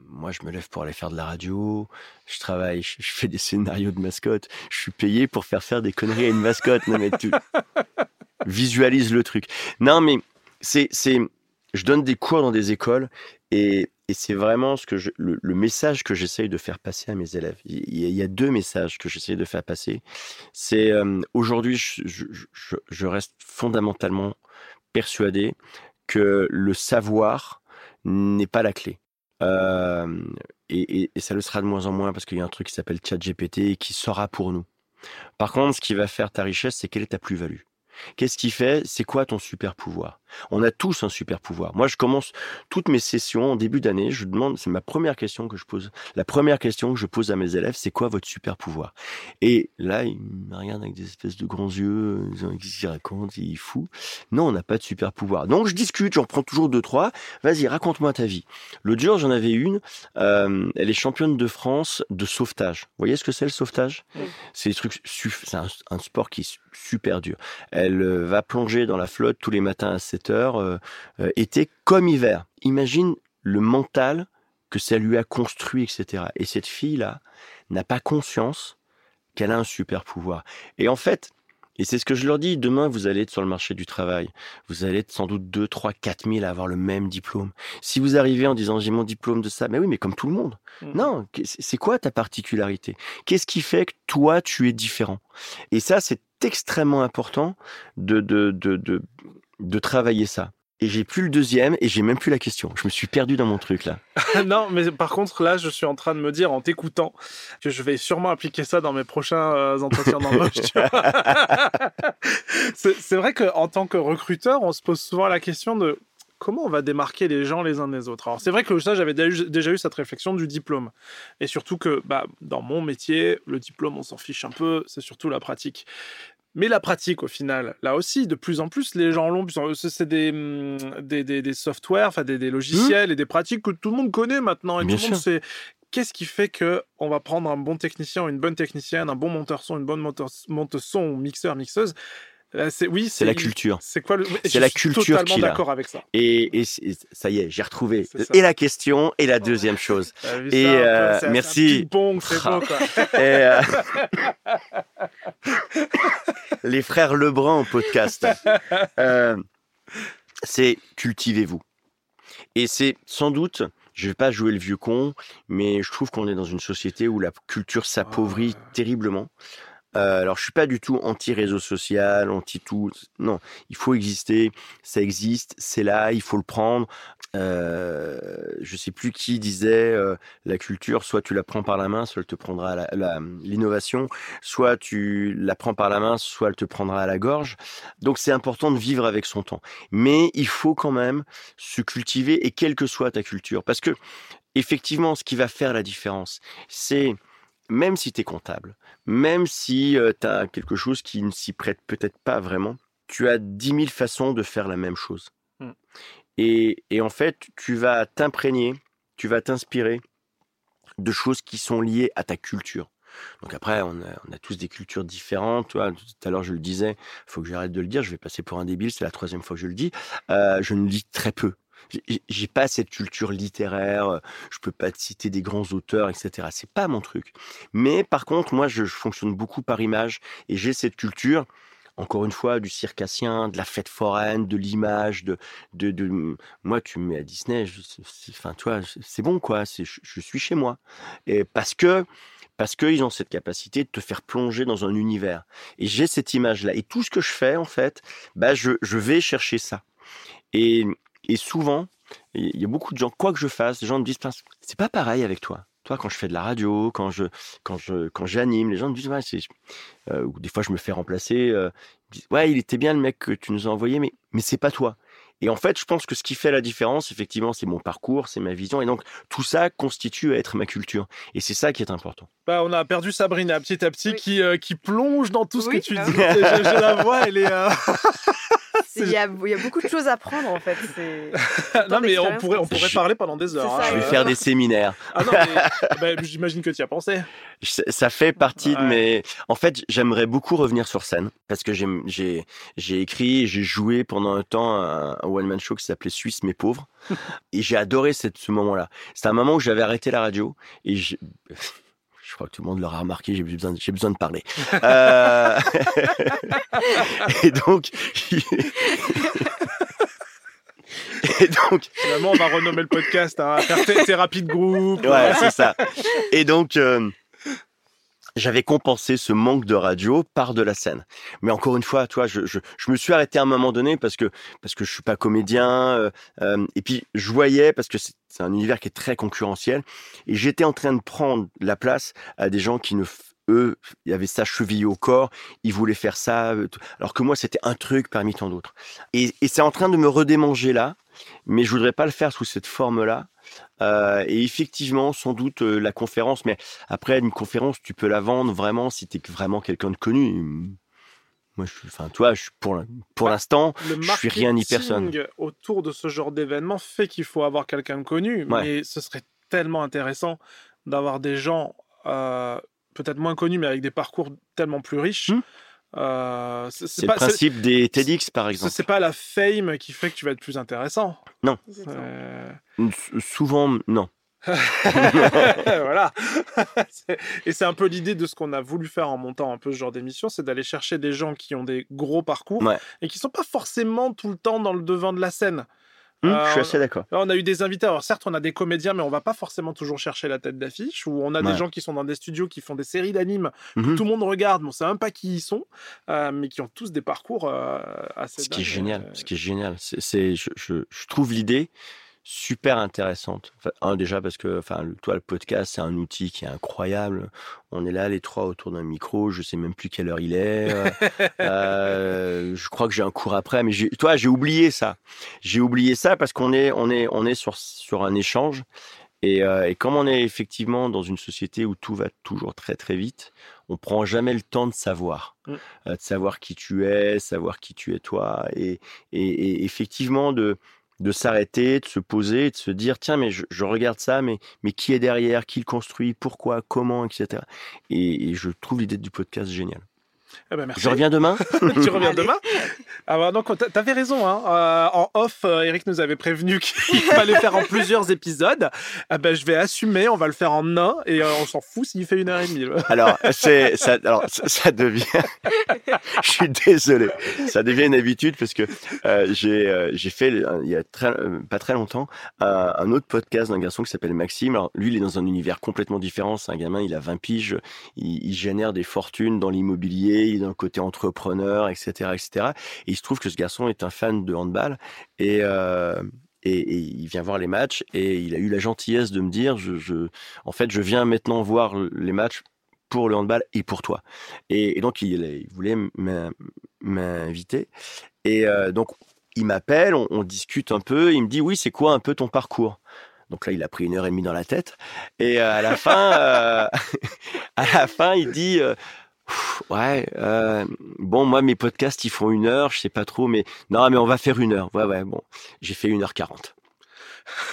moi, je me lève pour aller faire de la radio, je travaille, je, fais des scénarios de mascotte, je suis payé pour faire faire des conneries à une mascotte. Non, mais tu visualises le truc. Non, mais c'est, je donne des cours dans des écoles et, et c'est vraiment ce que je, le, message que j'essaye de faire passer à mes élèves. Il y a, deux messages que j'essaye de faire passer. C'est euh, aujourd'hui, je, je, je reste fondamentalement persuadé que le savoir n'est pas la clé. Euh, et, et, ça le sera de moins en moins parce qu'il y a un truc qui s'appelle ChatGPT qui sera pour nous. Par contre, ce qui va faire ta richesse, c'est quelle est ta plus-value? Qu'est-ce qui fait? C'est quoi ton super pouvoir? On a tous un super pouvoir. Moi, je commence toutes mes sessions en début d'année. Je demande, c'est ma première question que je pose. La première question que je pose à mes élèves, c'est quoi votre super pouvoir? Et là, ils me regardent avec des espèces de grands yeux. Ils racontent, ils fou. Non, on n'a pas de super pouvoir. Donc, je discute. J'en prends toujours deux, trois. Vas-y, raconte-moi ta vie. L'autre jour, j'en avais une. Euh, elle est championne de France de sauvetage. Vous voyez ce que c'est le sauvetage? C'est des trucs. C'est un, un sport qui est super dur. Elle euh, va plonger dans la flotte tous les matins à 7 heures, euh, euh, été comme hiver. Imagine le mental que ça lui a construit, etc. Et cette fille-là n'a pas conscience qu'elle a un super pouvoir. Et en fait, et c'est ce que je leur dis, demain vous allez être sur le marché du travail, vous allez être sans doute 2, 3, 4 000 à avoir le même diplôme. Si vous arrivez en disant j'ai mon diplôme de ça, mais oui, mais comme tout le monde. Mmh. Non, c'est quoi ta particularité? Qu'est-ce qui fait que toi tu es différent? Et ça, c'est extrêmement important de, de, de, de, de travailler ça et j'ai plus le deuxième et j'ai même plus la question. Je me suis perdu dans mon truc là. non, mais par contre là, je suis en train de me dire en t'écoutant que je vais sûrement appliquer ça dans mes prochains euh, entretiens d'embauche. c'est vrai qu'en tant que recruteur, on se pose souvent la question de comment on va démarquer les gens les uns des autres. Alors c'est vrai que ça, j'avais déjà eu cette réflexion du diplôme. Et surtout que bah, dans mon métier, le diplôme, on s'en fiche un peu, c'est surtout la pratique. Mais la pratique, au final, là aussi, de plus en plus, les gens l'ont. C'est des, hum, des, des, des softwares, enfin des, des, logiciels mmh. et des pratiques que tout le monde connaît maintenant. Et tout le monde sait. Qu'est-ce qui fait que on va prendre un bon technicien, une bonne technicienne, un bon monteur son, une bonne monteur, son, mixeur, mixeuse oui, c'est la culture. C'est quoi C'est la culture qui d'accord avec ça. Et, et, ça y est, j'ai retrouvé et la question et la deuxième chose. et euh, merci. c'est quoi. et, euh... les frères Lebrun en podcast. Euh, c'est cultivez-vous. Et c'est sans doute, je vais pas jouer le vieux con, mais je trouve qu'on est dans une société où la culture s'appauvrit terriblement. Euh, alors, je suis pas du tout anti-réseau social, anti-tout. Non, il faut exister, ça existe, c'est là, il faut le prendre. Euh, je sais plus qui disait euh, la culture, soit tu la prends par la main, soit elle te prendra l'innovation, soit tu la prends par la main, soit elle te prendra à la gorge. Donc, c'est important de vivre avec son temps. Mais il faut quand même se cultiver, et quelle que soit ta culture. Parce que, effectivement, ce qui va faire la différence, c'est même si tu es comptable, même si euh, tu as quelque chose qui ne s'y prête peut-être pas vraiment, tu as dix mille façons de faire la même chose. Mmh. Et, et, en fait, tu vas t'imprégner, tu vas t'inspirer de choses qui sont liées à ta culture. Donc après, on a, on a tous des cultures différentes. Tout à l'heure, je le disais, il faut que j'arrête de le dire, je vais passer pour un débile, c'est la troisième fois que je le dis. Euh, je ne lis très peu j'ai pas cette culture littéraire, je peux pas te citer des grands auteurs, etc. C'est pas mon truc. Mais par contre, moi, je, fonctionne beaucoup par image et j'ai cette culture encore une fois, du circassien, de la fête foraine, de l'image, de, de, de, moi, tu me mets à Disney, enfin, toi, c'est bon, quoi, je, je suis chez moi. Et parce que, parce qu'ils ont cette capacité de te faire plonger dans un univers. Et j'ai cette image-là. Et tout ce que je fais, en fait, bah, je, je vais chercher ça. Et, et souvent, il y a beaucoup de gens, quoi que je fasse, les gens me disent, c'est pas pareil avec toi. Toi, quand je fais de la radio, quand je, quand je, quand j'anime, les gens me disent, euh, ou des fois je me fais remplacer. Euh, ils disent, ouais, il était bien le mec que tu nous as envoyé, mais, mais c'est pas toi. Et en fait, je pense que ce qui fait la différence, effectivement, c'est mon parcours, c'est ma vision. Et donc, tout ça constitue à être ma culture. Et c'est ça qui est important. Bah, on a perdu Sabrina petit à petit Oui. qui, euh, qui plonge dans tout ce Oui, que tu ah dis. oui. je, je la vois, elle est. euh, Il y, a, il y a beaucoup de choses à prendre en fait. c'est- non, mais on pourrait, on pourrait Je- parler pendant des heures. Ça, Je vais Euh, faire des séminaires. Ah non, mais bah, j'imagine que tu y as pensé. Ça ça fait partie de mes. En fait, j'aimerais beaucoup revenir sur scène parce que j'ai j'ai j'ai écrit, j'ai joué pendant un temps un, un one man show qui s'appelait Suisse mais pauvre et j'ai adoré cette, ce moment-là. C'était un moment où j'avais arrêté la radio et je je crois que tout le monde l'aura remarqué, j'ai besoin, j'ai besoin de parler. Euh, et donc, et donc, Finalement, on va renommer le podcast à faire thé- thérapie de groupe. Ouais, c'est ça. Et donc, euh, j'avais compensé ce manque de radio par de la scène. Mais encore une fois, toi, je, je, me suis arrêté à un moment donné parce que parce que je suis pas comédien. euh, euh, et puis je voyais parce que c'est un univers qui est très concurrentiel. Et j'étais en train de prendre la place à des gens qui ne eux, avait ça chevillé au corps, ils voulaient faire ça, euh, alors que moi, c'était un truc parmi tant d'autres. Et, et c'est en train de me redémanger là, mais je voudrais pas le faire sous cette forme-là. Euh, et effectivement, sans doute euh, la conférence, mais après une conférence, tu peux la vendre vraiment si tu es vraiment quelqu'un de connu. Moi, je suis, enfin, toi, je pour pour Bah, l'instant, Le Je suis rien ni marketing autour de ce genre d'événement fait qu'il faut avoir quelqu'un de connu. Ouais. Mais ce serait tellement intéressant d'avoir des gens euh, peut-être moins connus, mais avec des parcours tellement plus riches. Hmm. Euh, c'est- le principe des TEDx, par exemple. c'est pas la fame qui fait que tu vas être plus intéressant. Non. Euh, Souvent, non. voilà. C'est- Et c'est un peu l'idée de ce qu'on a voulu faire en montant un peu ce genre d'émission, c'est d'aller chercher des gens qui ont des gros parcours Ouais. et qui sont pas forcément tout le temps dans le devant de la scène. Hum, Euh, je suis assez d'accord. On a eu des invités. Alors, certes, on a des comédiens, mais on va pas forcément toujours chercher la tête d'affiche. Ou on a des gens qui sont dans des studios qui font des séries d'animes. Mhm. Tout le monde regarde, mais on sait même pas qui ils sont, euh, mais qui ont tous des parcours euh, assez. Ce qui est génial, ce qui est génial, c'est, c'est- je, je, je trouve l'idée super intéressante. Enfin, un déjà parce que, enfin, le- toi, le podcast, c'est un outil qui est incroyable. On est là, les trois autour d'un micro. Je sais même plus quelle heure il est. Euh, euh, je crois que j'ai un cours après, mais toi, j'ai oublié ça. J'ai oublié ça parce qu'on est, on est, on est sur sur un échange. Et, euh, et comme on est effectivement dans une société où tout va toujours très très vite, on prend jamais le temps de savoir, Mm. euh, de savoir qui tu es, savoir qui tu es toi, et, et, et effectivement de de s'arrêter, de se poser, de se dire tiens mais je, je regarde ça, mais mais qui est derrière, qui le construit, pourquoi, comment, etc. Et, et je trouve l'idée du podcast géniale. Eh ben, merci. Je reviens demain. tu reviens Allez. demain ah bah, donc t'a- t'avais raison hein. Euh, en off euh, Eric nous avait prévenu qu'il fallait faire en plusieurs épisodes ah ben, je vais assumer on va le faire en un et euh, on s'en fout s'il fait une heure et demie Alors, c'est ça, alors ça, devient. je suis désolé. Ça devient une habitude parce que euh, j'ai euh, j'ai fait il y a très, euh, pas très longtemps un, un autre podcast d'un garçon qui s'appelle Maxime. Alors lui, il est dans un univers complètement différent. C'est un gamin, il a 20 piges, il, il génère des fortunes dans l'immobilier, le côté entrepreneur, etc., etc. Et il se trouve que ce garçon est un fan de handball et euh, et, et il vient voir les matchs et il a eu la gentillesse de me dire je, en fait je viens maintenant voir les matchs pour le handball et pour toi. Et, donc, il, voulait m'in- m'inviter. Et euh, donc, il m'appelle, on, discute un peu. Il me dit, oui, c'est quoi un peu ton parcours? Donc là, il a pris une heure et demie dans la tête. Et euh, à la fin, euh, à la fin, il dit, euh, ouais, euh, bon, moi, mes podcasts, ils font une heure, je sais pas trop, mais non, mais on va faire une heure. Ouais, ouais, bon, j'ai fait une heure quarante.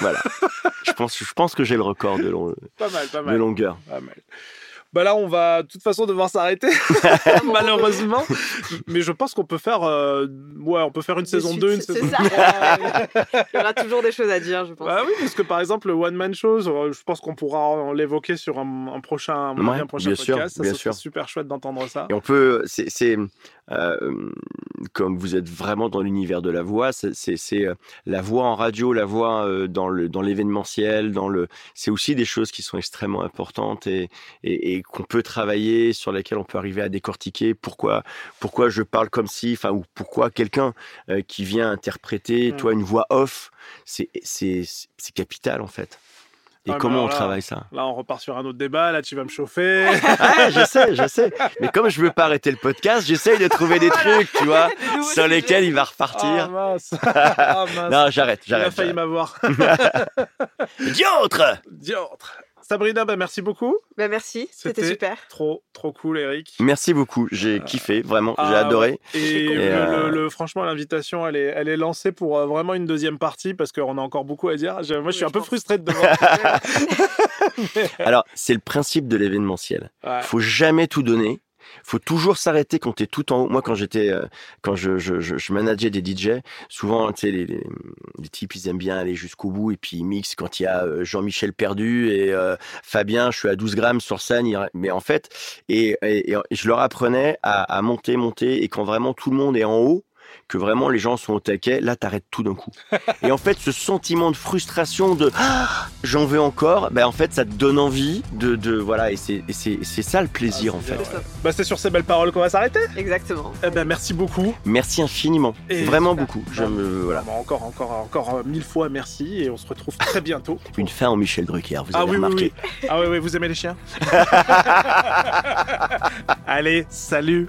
Voilà. je pense, je pense que j'ai le record de, long- pas mal pas de longueur. pas mal. Bah là, on va de toute façon devoir s'arrêter, malheureusement. Mais je pense qu'on peut faire, euh, ouais, on peut faire une saison suite, 2, une saison ça. 3. Il y aura toujours des choses à dire, je pense. Bah oui, parce que par exemple, le One Man Show, euh, je pense qu'on pourra l'évoquer sur un, un prochain, Ouais, un prochain bien sûr, podcast. ça bien sûr. super chouette d'entendre ça. Et on peut, c'est euh, comme vous êtes vraiment dans l'univers de la voix, c'est, euh, la voix en radio, la voix dans l'événementiel, dans le, c'est aussi des choses qui sont extrêmement importantes et et, et qu'on peut travailler, sur lesquels on peut arriver à décortiquer pourquoi, pourquoi je parle comme si, enfin, ou pourquoi quelqu'un euh, qui vient interpréter, Mm. toi, une voix off, c'est capital en fait. Et mais comment on là- travaille ça Là, on repart sur un autre débat. Là, tu vas me chauffer. Ah, je sais, je sais. Mais comme je veux pas arrêter le podcast, j'essaye de trouver des trucs, tu vois, sur lesquels il va Ah, repartir. mince. Ah, mince. non, j'arrête, Il a j'arrête. failli j'arrête. m'avoir. Diantre Diantre. Sabrina, bah, merci beaucoup. Bah, merci, c'était super. Trop, trop cool, Eric. Merci beaucoup, j'ai kiffé, vraiment, j'ai Ah, adoré. Et, euh, le- le- franchement, l'invitation, elle est, elle est lancée pour euh, vraiment une deuxième partie parce qu'on a encore beaucoup à dire. Je- moi, je suis un peu frustré de devoir. Alors, c'est le principe de l'événementiel. Ouais. faut jamais tout donner. Faut toujours s'arrêter quand tu es tout en haut. Moi, quand j'étais, euh, quand je, je, je, je manageais des DJ, souvent, tu sais, les, les, les types, ils aiment bien aller jusqu'au bout et puis ils mixent quand il y a euh, Jean-Michel Perdu et euh, Fabien, je suis à 12 grammes sur scène. Mais en fait, et, et, et je leur apprenais à, à monter, monter et quand vraiment tout le monde est en haut, que vraiment les gens sont au taquet, là t'arrêtes tout d'un coup. Et en fait, ce sentiment de frustration de ah, j'en veux encore, ben en fait ça te donne envie de, de voilà et c'est et c'est c'est ça le plaisir Ah, en fait. ouais. Bah, c'est sur ces belles paroles qu'on va s'arrêter. Exactement. Eh ben, merci beaucoup. Merci infiniment, Et- vraiment Super. beaucoup. Je me voilà. Bon, encore, encore, encore euh, mille fois merci et on se retrouve très bientôt. Une fin en Michel Drucker, vous Ah avez oui, oui, remarqué. oui. Ah oui, oui, vous aimez les chiens Allez, salut